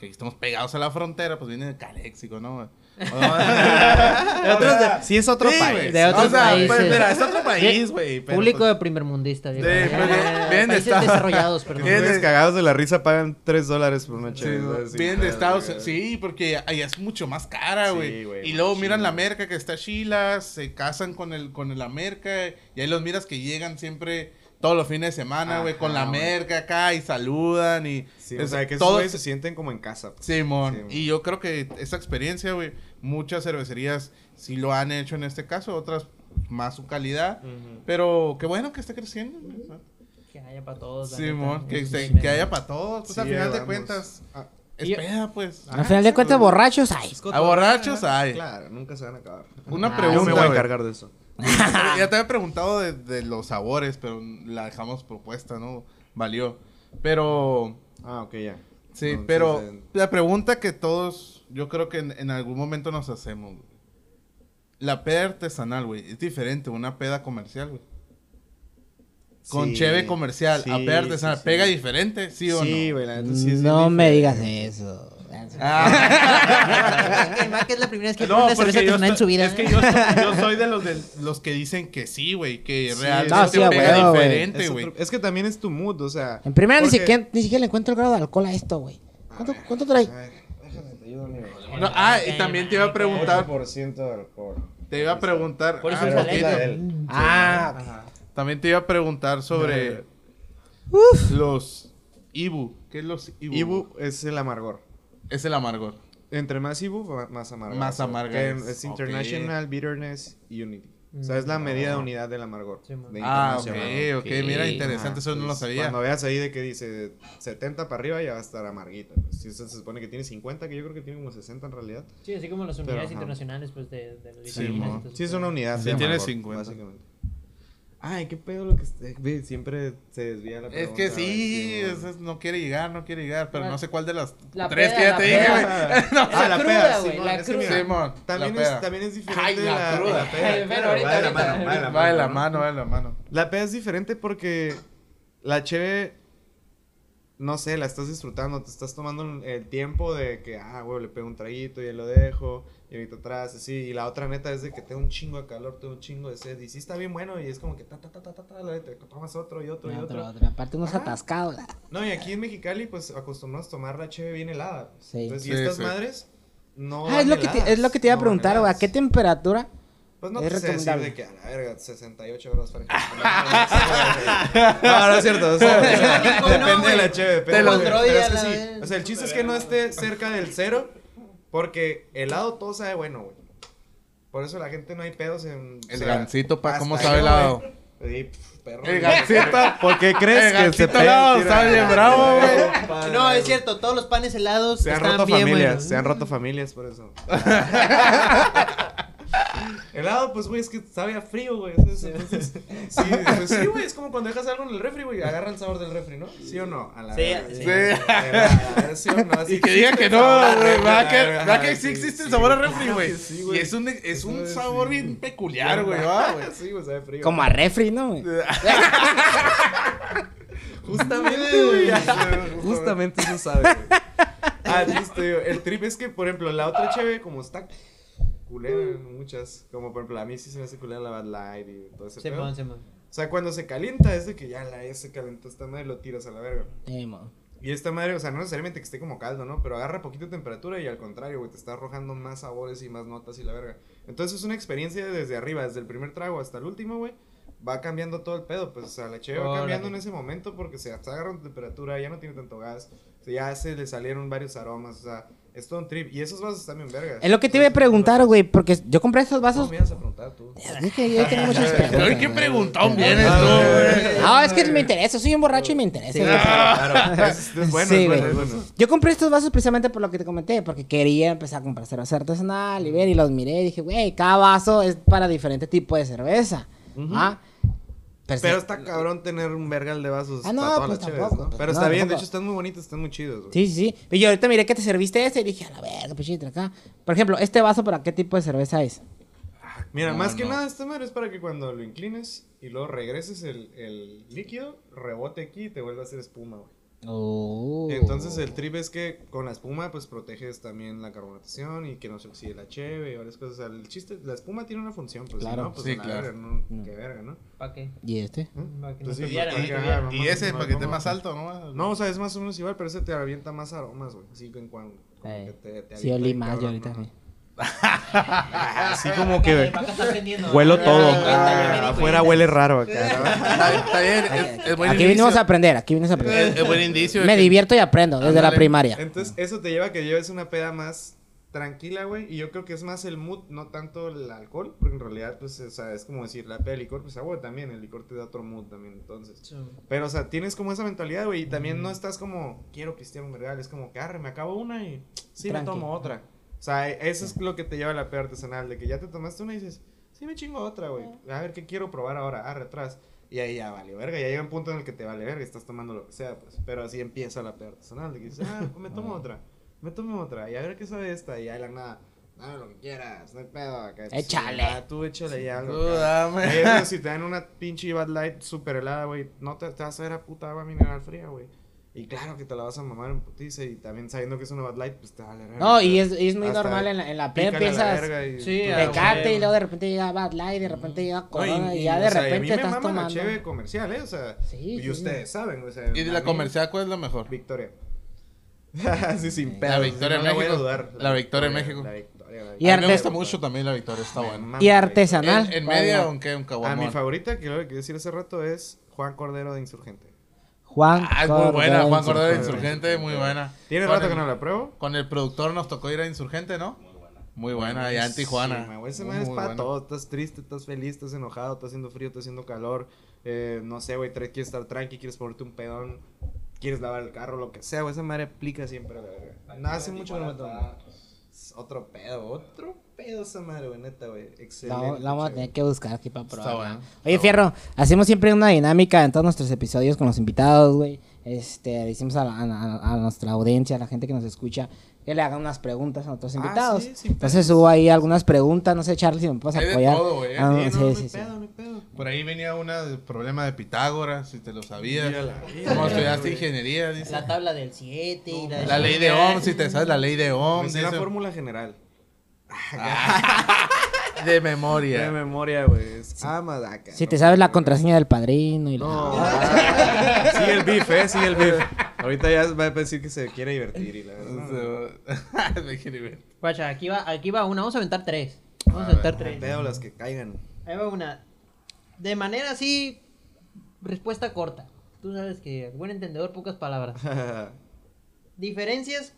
que estamos pegados a la frontera, pues viene de Caléxico, ¿no?
De otros de-
Sí, es otro
Sí,
país.
De otros
o sea,
países.
Pues, mira, es otro país, güey.
Público
pues,
de primermundista, digo.
De-
Eh,
pues, bien- de Estados-
desarrollados, perdón.
Bien
Ustedes
de-
la risa pagan 3 dólares por una
Sí.
Sin
Vienen de Estados. Sí, porque allá es mucho más cara,
Sí,
güey. y luego
machín,
miran la merca que está chila, se casan con el con la merca y ahí los miras que llegan siempre todos los fines de semana, güey, con la merca acá y saludan y
Sí, o
es-
sea, que esos
todos-
se sienten como en casa. pues.
Simón. Y yo creo que esa experiencia, güey, muchas cervecerías sí lo han hecho en este caso, otras más su calidad, pero qué bueno que esté creciendo. o sea.
Que haya para todos.
Simón, que, se- que haya para todos, pues
Sí,
al final de
vamos.
cuentas,
Ah,
es
Y-
peda, pues.
Al final de cuentas, borrachos hay.
A borrachos hay.
Claro, nunca se van a acabar.
Una
Ah,
Yo me
pregunta,
voy a encargar de eso.
Ya te había preguntado de, de los sabores, pero la dejamos propuesta, ¿no? Valió. Pero,
Ah, ok, ya.
sí,
Entonces,
pero la pregunta que todos, yo creo que en, en algún momento nos hacemos, güey. La peda artesanal, güey, es diferente a una peda comercial, güey. Con
sí,
cheve comercial, a peda artesanal,
sí, sí.
¿pega diferente? ¿Sí o
Sí,
no?
güey, la neta sí es
no me
diferente.
digas eso.
Ah.
Que es la primera vez que
No,
una cerveza
yo,
artesanal en su
estoy-
vida.
es que yo, estoy- yo soy de los, de los que dicen que sí, güey, que
Sí,
realmente
no, sí,
pega diferente,
Es,
güey.
otro- es que también es tu mood, o sea.
En primera, ni
porque-
siquiera, ni siquiera le encuentro el grado de alcohol a esto, güey. ¿Cuánto, cuánto trae?
A ver, déjame, te ayudo, amigo.
No, ah, y también te iba a preguntar,
8% de alcohol.
te iba a preguntar,
Por eso
ah,
es
él.
Ah,
también te iba a preguntar sobre los Ibu. ¿Qué es los Ibu?
Ibu es el amargor.
Es el amargor.
Entre más Ibu, más amarga.
Más amarga
que
es.
International Bitterness Unity. O sea, es la medida de unidad del amargor.
Sí,
de
Ah, ok, ok, mira, interesante,
Ajá,
eso no lo sabía.
Cuando veas ahí de que dice 70 para arriba, ya va a estar amarguita. Pues, si eso se supone que tiene 50, que yo creo que tiene como 60 en realidad.
Sí, así como las unidades internacionales, pues, de, de los
Sí.
Sí, es una unidad.
Sí,
de
tiene
amargor,
50.
Básicamente. Ay, qué pedo lo que... eh, Siempre se desvía la
Es
pregunta.
que sí, es- es- no quiere llegar, no quiere llegar, pero
La-
no sé cuál de las
la
tres
peda,
que ya
la
te dije, güey.
Ah, la
cruda,
peda,
güey,
Simón,
la
es que
cruda.
Simón,
También
la
es,
peda.
también es diferente
Ay, la cruda.
la peda,
Ay, pero ahorita,
va de la mano, va de la
Va de la
¿no?
mano, va de la mano.
La peda es diferente porque la cheve, no sé, la estás disfrutando, te estás tomando el tiempo de que, ah, güey, le pego un traguito y ya lo dejo, y ahorita atrás, así, y la otra neta es de que tengo un chingo de calor, tengo un chingo de sed, y sí está bien bueno, y es como que ta, ta, ta, ta, ta, ta, la neta, tomas otro y otro y
otro,
otro.
otro. Aparte, unos atascados.
No, y aquí en Mexicali, pues, acostumbramos a tomar la cheve bien helada.
Sí.
Entonces, y
Sí,
estas
sí.
madres, no
Ah, es lo, que te, es lo que te iba a
no
preguntar, güey. ¿A qué temperatura?
Pues no
Es
te sé decir de que a la verga, 68 grados Fahrenheit. No, no es cierto. O sea,
No,
depende
güey.
de la cheve.
Te
Pero,
lo-
pero es que
la
sí.
vez.
O sea, el chiste es que no esté cerca del cero. Porque helado todo sabe bueno, güey. Por eso la gente no hay pedos en.
El
o sea,
gancito, pa, ¿cómo sabe helado?
Sí, perro.
El gancito.
¿Por qué crees
El
que se
helado sabe bien bravo, güey.
No, es cierto, todos los panes helados
Se han
están
roto
bien
familias,
buenos.
se han roto familias por eso. Helado, pues, güey, es que sabe a frío, güey. Entonces, entonces, sí, pues, sí, güey, es como cuando dejas algo en el refri, güey, agarra el sabor del refri, ¿no? ¿Sí o no? A la
Sí, sí.
Helado, ¿Sí o no? Así
Y que diga que no, güey. Va que, va que sí
sí,
existe el
sí,
sabor a
güey.
refri, güey.
sí,
y
güey.
es un, es un sabor
sí.
bien peculiar, güey, va, güey.
Sí, güey, sabe frío.
Como a refri, ¿no? güey?
Justamente, güey. Justamente eso sabe, güey. Ah, entonces te digo, el trip es que, por ejemplo, la otra cheve, como está culera en muchas, como por ejemplo, a mí sí se me hace culera la Bad Light y todo ese pedo.
Simón, Simón.
O sea, cuando se calienta es de que ya la S calentó esta madre lo tiras a la verga.
Sí.
Y esta madre, o sea, no necesariamente que esté como caldo, ¿no? Pero agarra poquito temperatura y al contrario, güey, te está arrojando más sabores y más notas y la verga. Entonces es una experiencia desde arriba, desde el primer trago hasta el último, güey. Va cambiando todo el pedo, pues, o sea, la cheve va cambiando en ese momento porque se está agarrando temperatura, ya no tiene tanto gas, o sea, ya se le salieron varios aromas, o sea, es todo un trip. Y esos vasos están bien vergas.
Es lo que te iba a preguntar, güey, porque yo compré estos
No,
vasos.
me ibas a preguntar tú.
Dije, yo tengo muchas preguntas.
Qué preguntón vienes tú,
güey.
No, es que me interesa, soy un borracho y me interesa.
Sí, claro, es, es bueno,
Sí,
es bueno,
güey.
es bueno.
Yo compré estos vasos precisamente por lo que te comenté, porque quería empezar a comprar cerveza artesanal y ver, y los miré y dije, güey, cada vaso es para diferente tipo de cerveza. ¿Ah? Pero,
está cabrón tener un vergal de vasos
Ah, no,
para todas
pues
las cheves,
tampoco,
¿no?
pues,
Pero
no,
está bien, de hecho están muy bonitos, están muy chidos, güey.
Sí, sí, sí. Y yo ahorita miré que te serviste este y dije, a la verga, pichito, acá. Por ejemplo, ¿este vaso para qué tipo de cerveza es?
Mira,
No,
más que nada esta madre es para que cuando lo inclines y luego regreses el, el líquido, rebote aquí y te vuelva a hacer espuma, güey.
Oh.
Entonces el trip es que con la espuma pues proteges también la carbonatación y que no se oxide la cheve y varias cosas. O sea, el chiste, la espuma tiene una función, pues
Claro.
si no, pues
Sí,
a la
claro.
verga, no,
Mm.
qué verga, ¿no?
¿Para qué?
¿Y este?
¿Eh?
Para que no
Pues sí, pues,
Y ese,
no,
para que esté
no.
más alto, ¿no?
No, o sea, es más o menos igual, pero ese te avienta más aromas, güey. Así que en cuando... como
Eh,
que te- te
Sí,
avienta
olí más yo ahorita.
Así como que... Huelo todo. Ah, afuera huele raro acá.
Está, está bien, es, es buen
Aquí
indicio.
vinimos a aprender, aquí vinimos a aprender.
Es, es buen indicio.
Me
que-
divierto y aprendo desde la primaria.
Entonces, eso te lleva a que lleves una peda más tranquila, güey. Y yo creo que es más el mood, no tanto el alcohol. Porque en realidad, pues, o sea, es como decir, la peda de licor, pues, ah, güey, también. El licor te da otro mood también, entonces.
Sí.
Pero, o sea, tienes como esa mentalidad, güey. Y también no estás como, quiero pistear un. Es como que, arre, me acabo una y sí,
Tranqui.
me tomo otra. O sea, eso es lo que te lleva a la peda artesanal. De que ya te tomaste una y dices, sí, me chingo otra, güey. A ver, ¿qué quiero probar ahora? Arre, atrás. Y ahí ya vale, verga. Ya llega un punto en el que te vale verga. Estás tomando lo que sea, pues. Pero así empieza la peda artesanal. De que dices, ah, me tomo otra. Me tomo otra. Y a ver qué sabe esta. Y ya de la nada. Dame lo que quieras, no hay pedo. Acá,
Échale.
Ah, tú échale ya algo.
Tú dame.
Ahí si te dan una pinche Bad Light super helada, güey, no te, te vas a ver a puta agua mineral fría, güey. Y claro que te la vas a mamar en putiza y también sabiendo que es una Bad Light, pues te vale verga.
No, y es, y es muy normal en la, en la
verga y
Sí,
Tecate y luego de repente llega Bad Light, de repente llega
No, y-
Corona y,
y,
ya
o
de
sea, y a
repente
mí me
estás
mama
tomando.
la cheve comercial, ¿eh? O sea,
Sí,
y
sí,
ustedes saben, o sea.
¿Y de la
mí-
comercial cuál es la mejor?
Victoria. sí, sin pedo.
La Victoria
no la voy a
México.
dudar.
La Victoria México.
La Victoria, la
Y
Victoria.
a mí me
artes-
gusta mucho también la Victoria, está buena.
Y artesanal.
En, en
¿cuál
media, aunque un
A mi
caguamón.
favorita, que lo que decir hace rato, es Juan Cordero de Insurgente.
Juan
Ah, es muy buena, Juan Cordero de
Insurgente.
Muy buena.
Tiene rato
el-
que no la pruebo.
Con el productor nos tocó ir a Insurgente, ¿no? Muy buena, allá en Tijuana.
Sí, güey, ese
Muy,
man es para todo. Estás triste, estás feliz, estás enojado, estás haciendo frío, estás haciendo calor. Eh, no sé, güey, quieres estar tranqui, quieres ponerte un pedón, quieres lavar el carro, lo que sea, güey. Esa madre aplica siempre a la verga. No hace mucho que no me tomo. Es Otro pedo, otro pedo esa madre, güey, neta, güey. Excelente.
la vamos a tener que buscar aquí para probar.
bueno,
Oye,
está
Fierro, hacemos siempre una dinámica en todos nuestros episodios con los invitados, güey. Este, decimos a, la- a- nuestra audiencia, a la gente que nos escucha, que le hagan unas preguntas a nuestros
Ah,
invitados.
sí, sin
Entonces subo ahí algunas preguntas, no sé, Charlie, si me puedes
Hay de
apoyar.
todo, güey, ¿eh?
Ah,
Sí,
sí,
no, no
sí, sí.
pedo, no hay pedo.
Por ahí venía una del problema de Pitágoras, si te lo sabías. Como estudiaste ingeniería, dice.
La tabla del 7 y la,
La ley de Ohm, si te sabes la ley de Ohm.
Sé la
dice.
fórmula general.
De
De
memoria.
memoria, güey. Amadaka.
Si
¿no?
te sabes la contraseña del padrino y
No. ah, sigue el beef, eh, sigue el beef. Ahorita ya va a decir que se quiere divertir y la verdad.
Me quiere ver.
Guacha, aquí va, aquí va una. Vamos a aventar tres. Vamos a aventar tres.
Pedo las que caigan.
Ahí va una. De manera así, respuesta corta. Tú sabes que buen entendedor, pocas palabras. Diferencias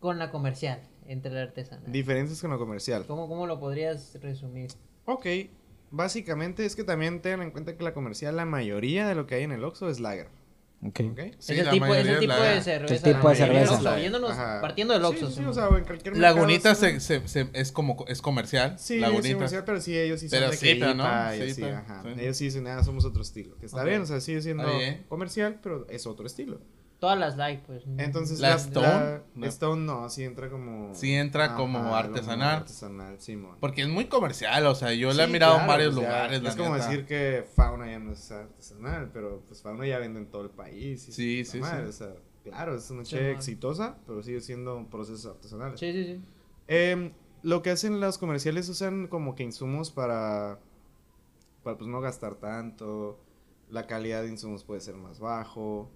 con la comercial entre la artesana.
Diferencias con lo comercial.
¿Cómo, ¿Cómo lo podrías resumir?
Ok, básicamente es que también tengan en cuenta que la comercial, la mayoría de lo que hay en el Oxxo es lager.
Ok.
¿ok?
Sí,
es el
la
tipo, es
mayoría
el
es
tipo de cerveza.
El tipo de cerveza.
Oxxo, partiendo del Oxxo.
Sí, sí, o sea, en cualquier
Lagunita
mercado,
se, se, se- es como es comercial.
Sí,
Lagunita.
sí, comercial, pero sí, ellos sí son
Pero
de
sí, pero no,
y
sí,
ajá.
sí.
Ellos sí dicen, nada, somos otro estilo. Que está
Ok.
bien, o sea, sigue siendo
bien.
comercial, pero es otro estilo.
Todas las like, pues.
Entonces,
¿La
la,
Stone?
la-
No.
Stone no, sí entra como...
Sí entra como artesanal.
artesanal, Simón.
Porque es muy comercial, o sea, yo la he
Sí,
mirado en varios
pues ya,
lugares. la
Es como
neta.
decir que Fauna ya no es artesanal, pero pues Fauna ya vende en todo el país. y
Sí, sí, sí.
O sea, claro, es una
Sí,
che exitosa, pero sigue siendo procesos artesanales.
Sí, sí, sí.
Em, lo que hacen los comerciales usan como que insumos para, para pues no gastar tanto, la calidad de insumos puede ser más bajo,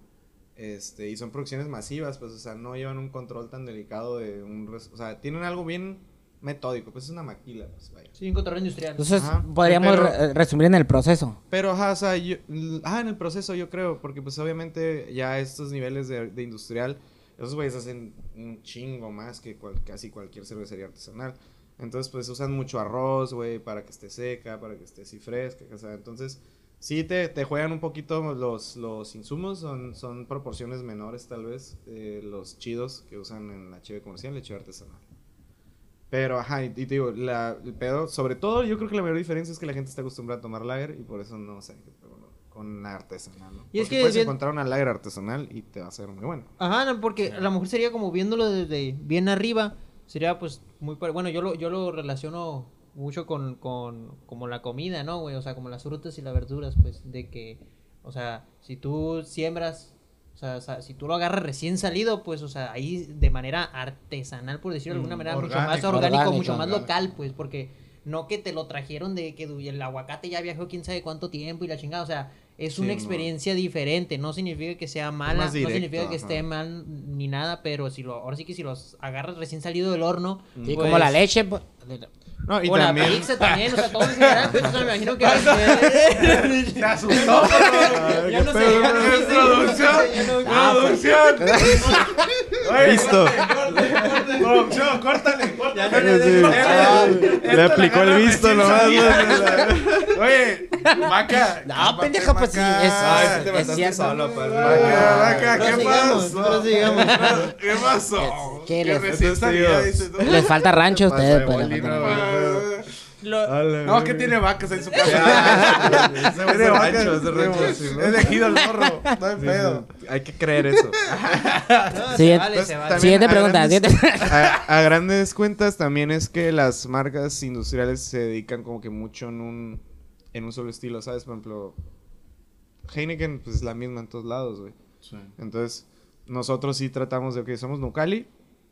este, y son producciones masivas, pues, o sea, no llevan un control tan delicado de un, o sea, tienen algo bien metódico, pues es una maquila, pues, vaya.
Sí, un control industrial.
Entonces,
Ajá,
podríamos
pero-
re- resumir en el proceso.
Pero, ajá, o sea, yo- ah, en el proceso yo creo, porque pues obviamente ya estos niveles de, de industrial, esos güeyes hacen un chingo más que cual- casi cualquier cervecería artesanal. Entonces, pues usan mucho arroz, güey, para que esté seca, para que esté así fresca, o sea, entonces sí te, te juegan un poquito los, los insumos, son, son proporciones menores tal vez, eh, los chidos que usan en la cheve comercial, la cheve artesanal. Pero, ajá, y, y te digo, la, el pedo, sobre todo, yo creo que la mayor diferencia es que la gente está acostumbrada a tomar lager y por eso no sé, qué pedo, ¿no? con la artesanal, ¿no?
Y es
Porque
que
puedes
bien-
encontrar una lager artesanal y te va a ser muy bueno.
Ajá, no, porque a lo mejor sería como viéndolo desde bien arriba, sería pues muy bueno, yo lo yo lo relaciono mucho con con como la comida, ¿no, güey? O sea, como las frutas y las verduras, pues de que o sea, si tú siembras o sea, o sea, si tú lo agarras recién salido, pues, o sea, ahí de manera artesanal, por decirlo de alguna
Mm,
manera, mucho más
orgánico,
mucho más
orgánico.
local, pues, porque no que te lo trajeron de que el aguacate ya viajó quién sabe cuánto tiempo y la chingada, o sea, es
Sí,
una
no.
experiencia diferente, no significa que sea mala, no significa que
ajá.
esté mal ni nada, pero si lo, ahora sí que si los agarras recién salido del horno,
Sí,
pues,
como la leche.
No, y
o
también...
la pizza también, o sea, todo en general, pues, o sea, me imagino que...
Te asustó,
Ay,
ya no sé,
producción.
Ah, pues,
Listo.
Producción, córtale, córtale.
Ya no le.
Ah, Le aplicó el visto nomás.
Oye, vaca.
No, pendejo, pues sí, es-
Ay,
es- cierto.
solo, padre.
Vaca, vaca, ¿qué pasó? ¿Qué pasó?
¿Qué
¿Qué
les-? Les falta rancho a ustedes,
de
pues.
Lo-
No, que tiene vacas en su casa.
Es de rancho, es
elegido el morro. No hay
Sí,
pedo.
sí. Hay que creer eso.
Siguiente-
vale, se vale.
también
Siguiente
a
pregunta.
grandes-
siguiente-
a, a grandes cuentas también es que las marcas industriales se dedican como que mucho en un en un solo estilo, ¿sabes? Por ejemplo, Heineken pues es la misma en todos lados, güey. Entonces, nosotros sí tratamos de que somos Nucali,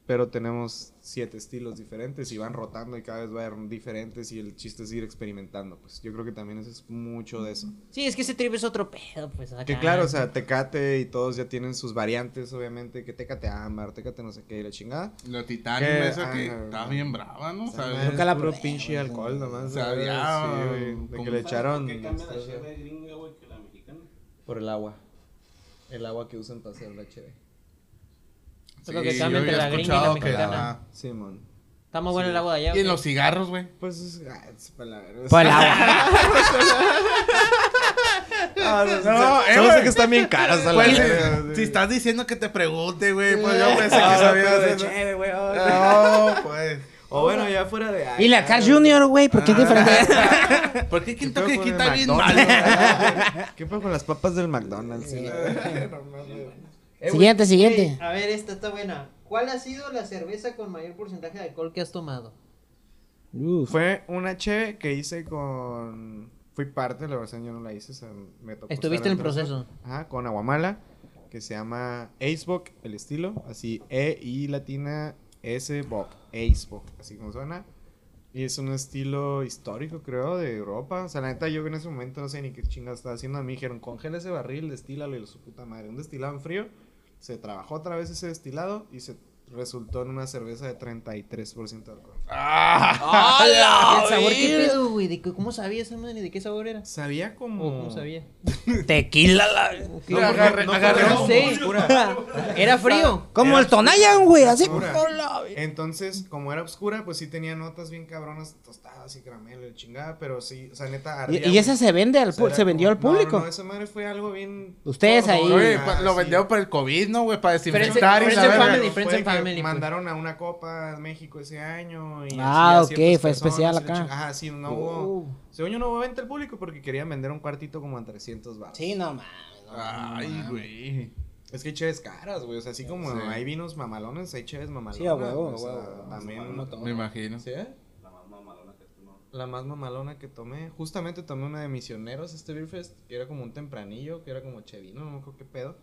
pero tenemos siete estilos diferentes y van rotando y cada vez van diferentes y el chiste es ir experimentando, pues yo creo que también eso es mucho de eso.
Sí, es que ese trip es otro pedo, pues.
Que
acá.
claro, o sea, Tecate y todos ya tienen sus variantes, obviamente, que Tecate ámbar, Tecate no sé qué, y la chingada.
Lo Titanium,
Que-
eso que
ah,
estaba bien brava, ¿no? ¿Sabes?
madre
Nunca la
puro
probé,
pinche alcohol nomás.
Sabía,
güey, sí, güey, de que le echaron
¿Por qué cambia la cheve gringa, güey, que la mexicana?
por el agua. El agua que usan para hacer la cheve.
Es lo que
Sí,
cambia
yo
entre
había
la gringa y la
escuchado que-
mexicana.
ajá.
Simón.
Está muy bueno el agua de allá.
Y en
¿o
los cigarros, güey.
Pues es, ah, es para la verga.
Por el agua.
Ah, no,
No, eh,
solo sé
güey.
que están bien caras a la
Pues,
verga, sí.
si estás diciendo que te pregunte, güey, pues yo pensé que
Ah,
sabías
pero de
eso.
cheve, güey, oh,
No, pues.
O bueno, ya fuera de
Y la Carl Jr., güey, ¿por qué es diferente?
¿Por qué
¿Qué
Kentucky
pedo con
aquí
el
está bien?
McDonald's? ¿Qué pasa con las papas del McDonald's? Sí,
Eh,
Siguiente, siguiente.
A ver, esta está buena. ¿Cuál ha sido la cerveza con mayor porcentaje de alcohol que has tomado?
Uf.
Fue una che que hice con. Fui parte, la versión yo no la hice. o sea, me tocó
Estuviste en el proceso.
Ajá, con Aguamala, que se llama Acebook, el estilo. Así, E, I latina, S, Bock. Acebook, así como suena. Y es un estilo histórico, creo, de Europa. O sea, la neta, yo en ese momento no sé ni qué chingados estaba haciendo. A mí dijeron, congela ese barril, destílalo y lo su puta madre. Un destilado en frío. Se trabajó otra vez ese destilado y se resultó en una cerveza de 33% de alcohol.
Ah,
¿Y el sabor qué pedo, güey? ¿De qué- ¿Cómo sabía esa madre? ¿De qué sabor era?
Sabía como.
¿O cómo sabía?
Tequila, la...
¿Qué?
No, agarré-
no,
agarré
no,
No sé. Era frío.
Como
Era
el Tonayan, güey, así.
oscura. Entonces, como era oscura, pues sí tenía notas bien cabronas, tostadas y caramelo y chingada, pero sí, o sea, neta. ardía,
Y, y esa se vende al
O sea,
se vendió al público.
No, no, esa madre fue algo bien.
Ustedes ahí.
Güey,
ah,
lo
sí.
vendió por el COVID, ¿no, güey? Para desinfectar y la
pues.
Mandaron a una copa a México ese año. Y
Ah, ok, fue
personas
especial
la
acá.
Ajá, sí, no hubo.
Uh.
Según yo no hubo venta al público porque querían vender un cuartito como a 300 baros.
Sí, no mames. no,
Ay, güey.
Es que hay cheves caras, güey. O sea, así como
Sí.
hay vinos mamalones, hay cheves mamalones.
Sí, a huevo, a.
También.
No.
Me imagino.
¿Sí? La más mamalona que tomé. Justamente tomé una de misioneros este Beer Fest, que era como un tempranillo, que era como chevino, no me acuerdo qué pedo.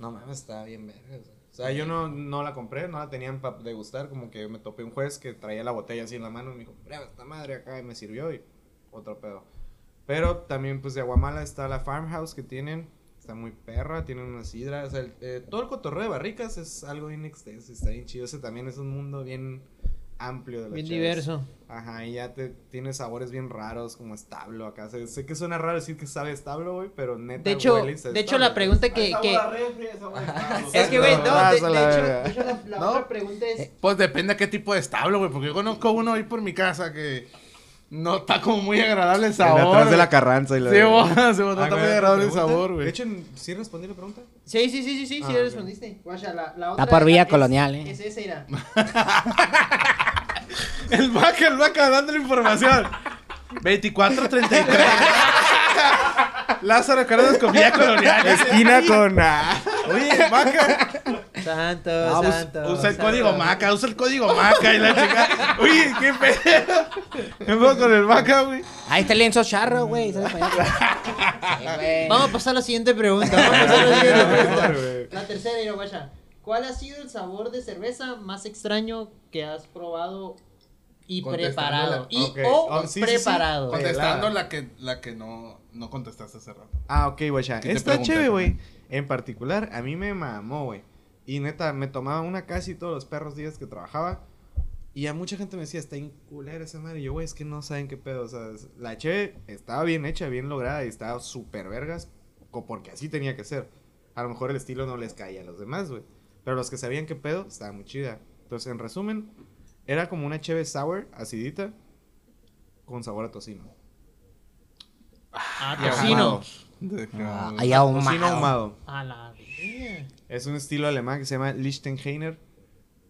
No mames, estaba bien verga. O sea, O sea, yo no, no la compré, no la tenían para degustar, como que me topé un juez que traía la botella así en la mano y me dijo, prueba esta madre acá y me sirvió y otro pedo. Pero también pues de Aguamala está la farmhouse que tienen, está muy perra, tienen una sidra, o sea, el- eh, todo el cotorreo de barricas es algo bien está bien chido, ese también es un mundo bien amplio de la
Bien diverso.
Ajá, y ya te tiene sabores bien raros como establo acá. Sé, sé que suena raro decir que sabe establo, güey, pero neta.
De hecho,
huele
de hecho
establo,
la pregunta que... que... Es que, güey, no, de, de
la
hecho, de hecho, la, la
No.
otra pregunta es...
Pues depende a qué tipo de establo, güey. Porque yo conozco uno ahí por mi casa que no está como muy agradable el sabor.
atrás de la carranza y la.
Sí, sí, güey, no
Ah,
está muy
¿otra
agradable el sabor, güey.
De hecho, ¿sí respondí la pregunta?
Sí, sí, sí, sí, sí,
Ah,
sí
ok.
respondiste. Guacha, la, la otra...
por Villa
es-
Colonial, eh.
Es esa, era.
El vaca, el vaca dando la información. 2433. Lázaro Cárdenas con Villa Colonial.
Esquina con.
Oye, vaca.
Santo,
No, pues,
santo.
usa el
santo.
código maca, usa el código maca y la chica. Oye, qué pedo. ¿Qué pedo con el vaca, güey?
Ahí está el lienzo charro, güey. sale para allá. Sí, güey.
Vamos a pasar a la siguiente pregunta. Vamos a pasar a la siguiente pregunta. La tercera, era, guacha. ¿Cuál ha sido el sabor de cerveza más extraño que has probado y preparado?
Contestando
Y o
Oh, sí, sí, sí.
preparado.
Contestando
Pelada.
la que, la que no, no contestaste hace rato.
Ah, ok, güey. ya.
¿Qué te
Está chévere, güey. En particular, a mí me mamó, güey. Y neta, me tomaba una casi todos los perros días que trabajaba. Y a mucha gente me decía, está en culera esa madre. Y yo, güey, es que no saben qué pedo. O sea, es- la che estaba bien hecha, bien lograda y estaba súper vergas. co- Porque así tenía que ser. A lo mejor el estilo no les caía a los demás, güey. Pero los que sabían qué pedo, estaba muy chida. Entonces, en resumen, era como una cheve sour, acidita, con sabor a tocino.
Ah, tocino.
ahumado.
Ah, ahí ahumado.
Tocino ahumado.
A la verga.
Es un estilo alemán que se llama Lichtenheiner.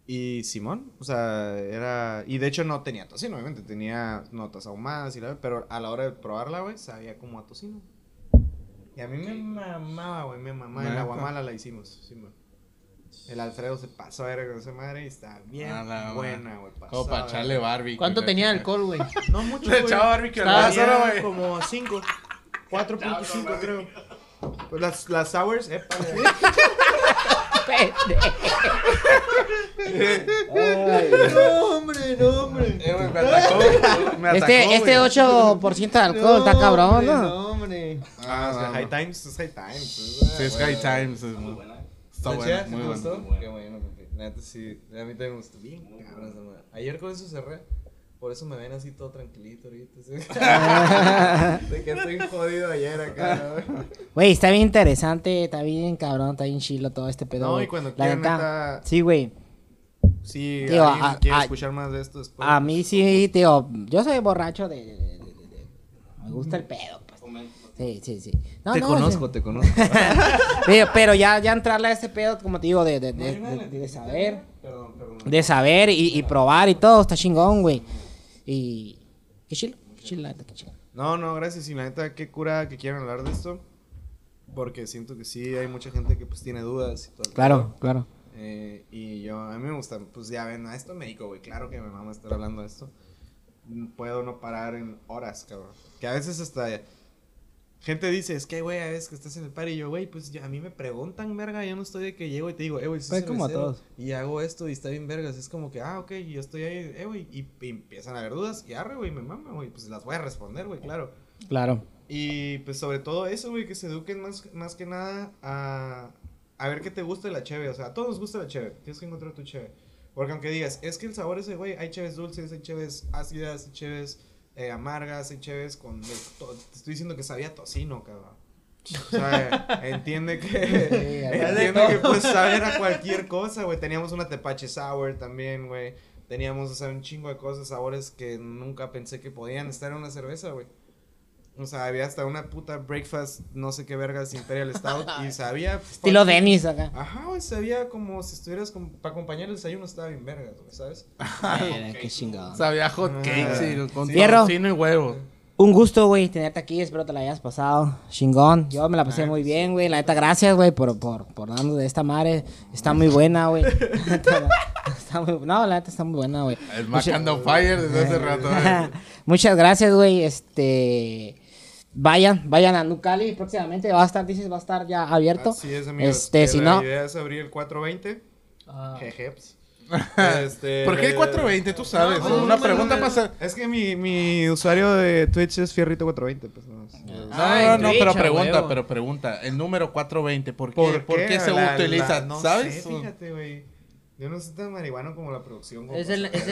Y Simón, o sea, era. Y de hecho no tenía tocino, obviamente. Tenía notas ahumadas y la. Pero a la hora de probarla, güey, sabía como a tocino. Y a mí me mamaba, güey, me mamaba. En la. Guamala la hicimos, Simón. El Alfredo se pasó a ver con esa madre y está bien
A la
buena, güey.
Como para
de
echarle barbie.
¿Cuánto tenía alcohol, güey?
No mucho,
Le echaba barbecue güey.
como 5. 4.5 creo. Pues las, las sours, epa, güey.
No, hombre, no, hombre.
Eh, güey, me atacó. Me atacó,
Este, este
güey.
8% de alcohol está cabrón,
hombre,
¿no?
No, hombre.
Ah, es que
no,
High
no.
Times es High Times.
Sí, es High Times. es muy- Está
¿Está
bueno?
¿Sí
muy
te
bueno.
gustó? Qué bueno. La neta sí, a mí también me gustó bien, cabrón. Ayer con eso cerré. Por eso me ven así todo tranquilito ahorita. ¿sí? De que estoy jodido ayer acá.
Güey, está bien interesante, está bien cabrón, está bien chilo todo este pedo.
No, y cuando
La
quieran,
neta,
neta-
Sí, güey.
Si
Tío, a-
quiere
a-
escuchar más de esto después.
A mí sí, tío, yo soy borracho de... de- de- de- de- me gusta el pedo, pues. Sí, sí, sí. No,
te
no,
conozco,
sí.
te conozco.
Pero, pero ya, ya entrarle a este pedo, como te digo, de, de, de, de- de saber,
Perdón, perdón.
de saber y, y probar y todo, está chingón, güey. Y... Qué chilo, qué chilo, la neta, qué chilo.
No, no, gracias. Y la neta, qué cura que quieran hablar de esto. Porque siento que sí hay mucha gente que pues tiene dudas y todo.
Claro,
pedo.
claro.
Eh, y yo, a mí me gusta, pues ya ven, a esto me dedico, güey. Claro que me vamos a estar hablando de esto. Puedo no parar en horas, cabrón. Que a veces hasta gente dice, es que, güey, a veces que estás en el par y yo, güey, pues ya, a mí me preguntan, verga, yo no estoy de que llego y te digo, eh, güey, soy
Pues como a todos.
Y hago esto y está bien vergas. Es como que, ah, ok, yo estoy ahí, eh, güey. Y, y empiezan a haber dudas y arre, güey, me mama, güey. Pues las voy a responder, güey, claro.
Claro.
Y pues sobre todo eso, güey, que se eduquen más, más que nada a, a ver qué te gusta de la cheve. O sea, a todos nos gusta la cheve. Tienes que encontrar tu cheve. Porque aunque digas, es que el sabor ese, güey, hay cheves dulces, hay cheves ácidas, hay cheves eh, amargas, hay cheves con... de to- te estoy diciendo que sabía tocino, cabrón. O sea, entiende que... entiende que pues saber a cualquier cosa, güey. Teníamos una tepache sour también, güey. Teníamos, o sea, un chingo de cosas, sabores que nunca pensé que podían estar en una cerveza, güey. O sea, había hasta una puta breakfast, no sé qué vergas, Imperial Stout, y sabía...
Estilo Dennis acá.
Ajá, güey, sabía como si estuvieras con, para acompañar el desayuno, estaba bien vergas, güey, ¿sabes?
Mira, qué chingado.
Sabía hot cake,
Ah,
sí, con
sí.
Tocino y huevo.
Un gusto, güey, tenerte aquí. Espero te la hayas pasado. Chingón. Yo me la pasé muy bien, güey. La neta, gracias, güey, por, por, por darnos de esta madre. Está muy buena, güey. Está muy- no, la neta está muy buena, güey.
El
Mucha-
Mac anda on fire desde hace rato. eh.
Muchas gracias, güey. Este. Vayan, vayan a Nucali próximamente. Va a estar, dices, va a estar ya abierto.
Así es, amigos.
Este,
Eh,
si
la
no.
idea es abrir el 420.
Ah,
Jejeps. Este,
¿Por qué el 420? Tú sabes.
No,
Una
no,
pregunta
no,
pasa.
Es que mi, mi usuario de Twitch es Fierrito420, pues no.
No,
Ah,
no,
Twitch,
pero pregunta,
huevo.
pero pregunta. El número 420, ¿por qué,
¿Por
¿por qué se
La-
utiliza?
la- no
¿Sabes?
sé, fíjate, güey. Yo no soy tan marihuano como la producción. como
es el,
pasa.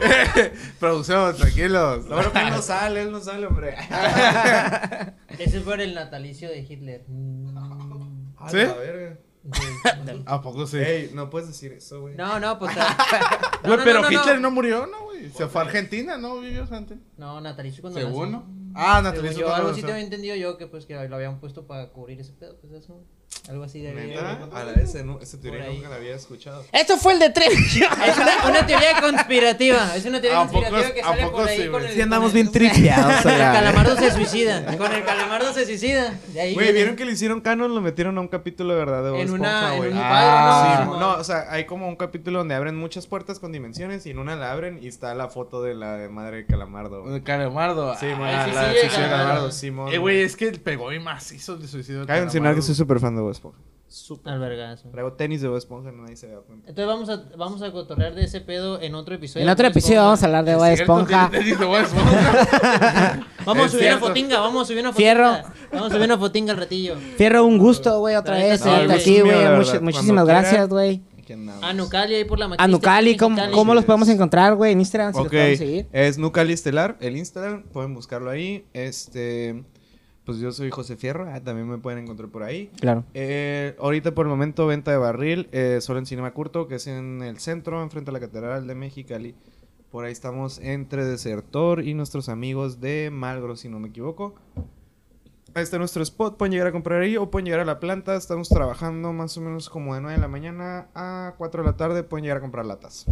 es el-
Producción, tranquilos.
Que él no sale, él no sale, hombre.
ese fue el natalicio de Hitler. Mm.
A
¿Sí?
la verga.
¿A poco sí?
Ey, no puedes decir eso, güey.
No, no, pues.
Güey,
no, no,
pero
no, no,
Hitler no murió, ¿no, güey? Se fue a Argentina, ¿no? Vivió antes.
No, natalicio cuando
Según,
nació.
Ah,
Según
Natalia.
yo, algo así te había entendido yo que pues que lo habían puesto para cubrir ese pedo, pues eso. Algo así de
Neta, a la vez, no, esa teoría nunca la había escuchado.
Esto fue el de tres.
Es una, una teoría conspirativa, es una teoría
¿A poco-
conspirativa que
a
sale
poco
por ahí
sí,
con el
Sí, andamos
con
bien
el-
tripeados.
Con el calamardo se suicida, con el calamardo se suicida. De
Güey,
viene.
¿vieron que le hicieron canon? Lo metieron a un capítulo de verdad de Bob
en una
Esponja,
en
güey.
un
Ah,
Sí,
¿no?
o sea, hay como un capítulo donde abren muchas puertas con dimensiones y en una la abren y está la foto de la de madre de Calamardo.
De Calamardo.
Sí,
Ah,
la,
suicidio
la
de
suicidio de
Calamardo.
Simón.
Eh, güey, es que pegó bien macizo el suicidio de
Cabe mencionar que soy súper fan de Bob Esponja.
Al vergazo.
Traigo tenis de Bob Esponja, nadie se da cuenta.
Entonces vamos a, vamos a cotorrear de ese pedo en otro episodio.
En otro episodio vamos a hablar de Bob Esponja.
tenis de Bob Esponja.
Vamos a subir una fotinga, vamos a subir una fotinga.
Fierro.
Vamos a subir una fotinga al ratillo.
Fierro, un gusto, güey, otra vez. aquí, güey. Muchísimas gracias, güey.
Aquí andamos.
A Nucali ahí por la
A
Maquista,
Nucali, ¿cómo, cómo los podemos encontrar, güey? En Instagram, si los
Ok,
podemos seguir.
es Nucali Estelar, el Instagram, pueden buscarlo ahí. Este, pues yo soy José Fierro, ah, también me pueden encontrar por ahí.
Claro.
Eh, ahorita por el momento venta de barril, eh, solo en Cinema Curto, que es en el centro, enfrente a la Catedral de Mexicali. Por ahí estamos entre Desertor y nuestros amigos de Malgro, si no me equivoco. Ahí está nuestro spot, pueden llegar a comprar ahí o pueden llegar a la planta. Estamos trabajando más o menos como de 9 de la mañana a 4 de la tarde, pueden llegar a comprar latas.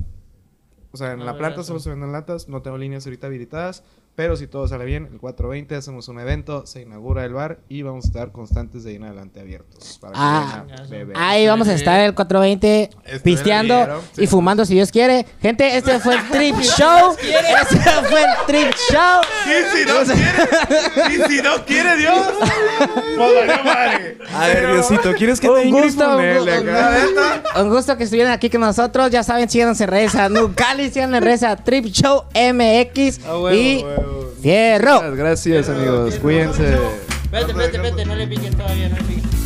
O sea, en
Ah,
la planta
vergazo.
solo se venden latas, no tengo líneas ahorita habilitadas, pero si todo sale bien, el 420 hacemos un evento, se inaugura el bar y vamos a estar constantes de ahí en adelante abiertos. Para que
Ah.
beber.
Ahí vamos a estar el 420
Estuvieron
pisteando y fumando si Dios quiere. Gente, este fue el Trip Show. Este fue el Trip Show.
Y si no quiere, y si no quiere Dios, pues.
A ver, Diosito, ¿quieres que
Un
te
gusto, un? Un gusto que estuvieran aquí con nosotros. Ya saben, síganos en redes a Nucali, síganos en redes a Trip Show MX.
A huevo,
y
huevo.
Fierro.
Gracias, amigos. Cuídense.
Espérate, espérate, espérate, no le piques todavía, no le piques.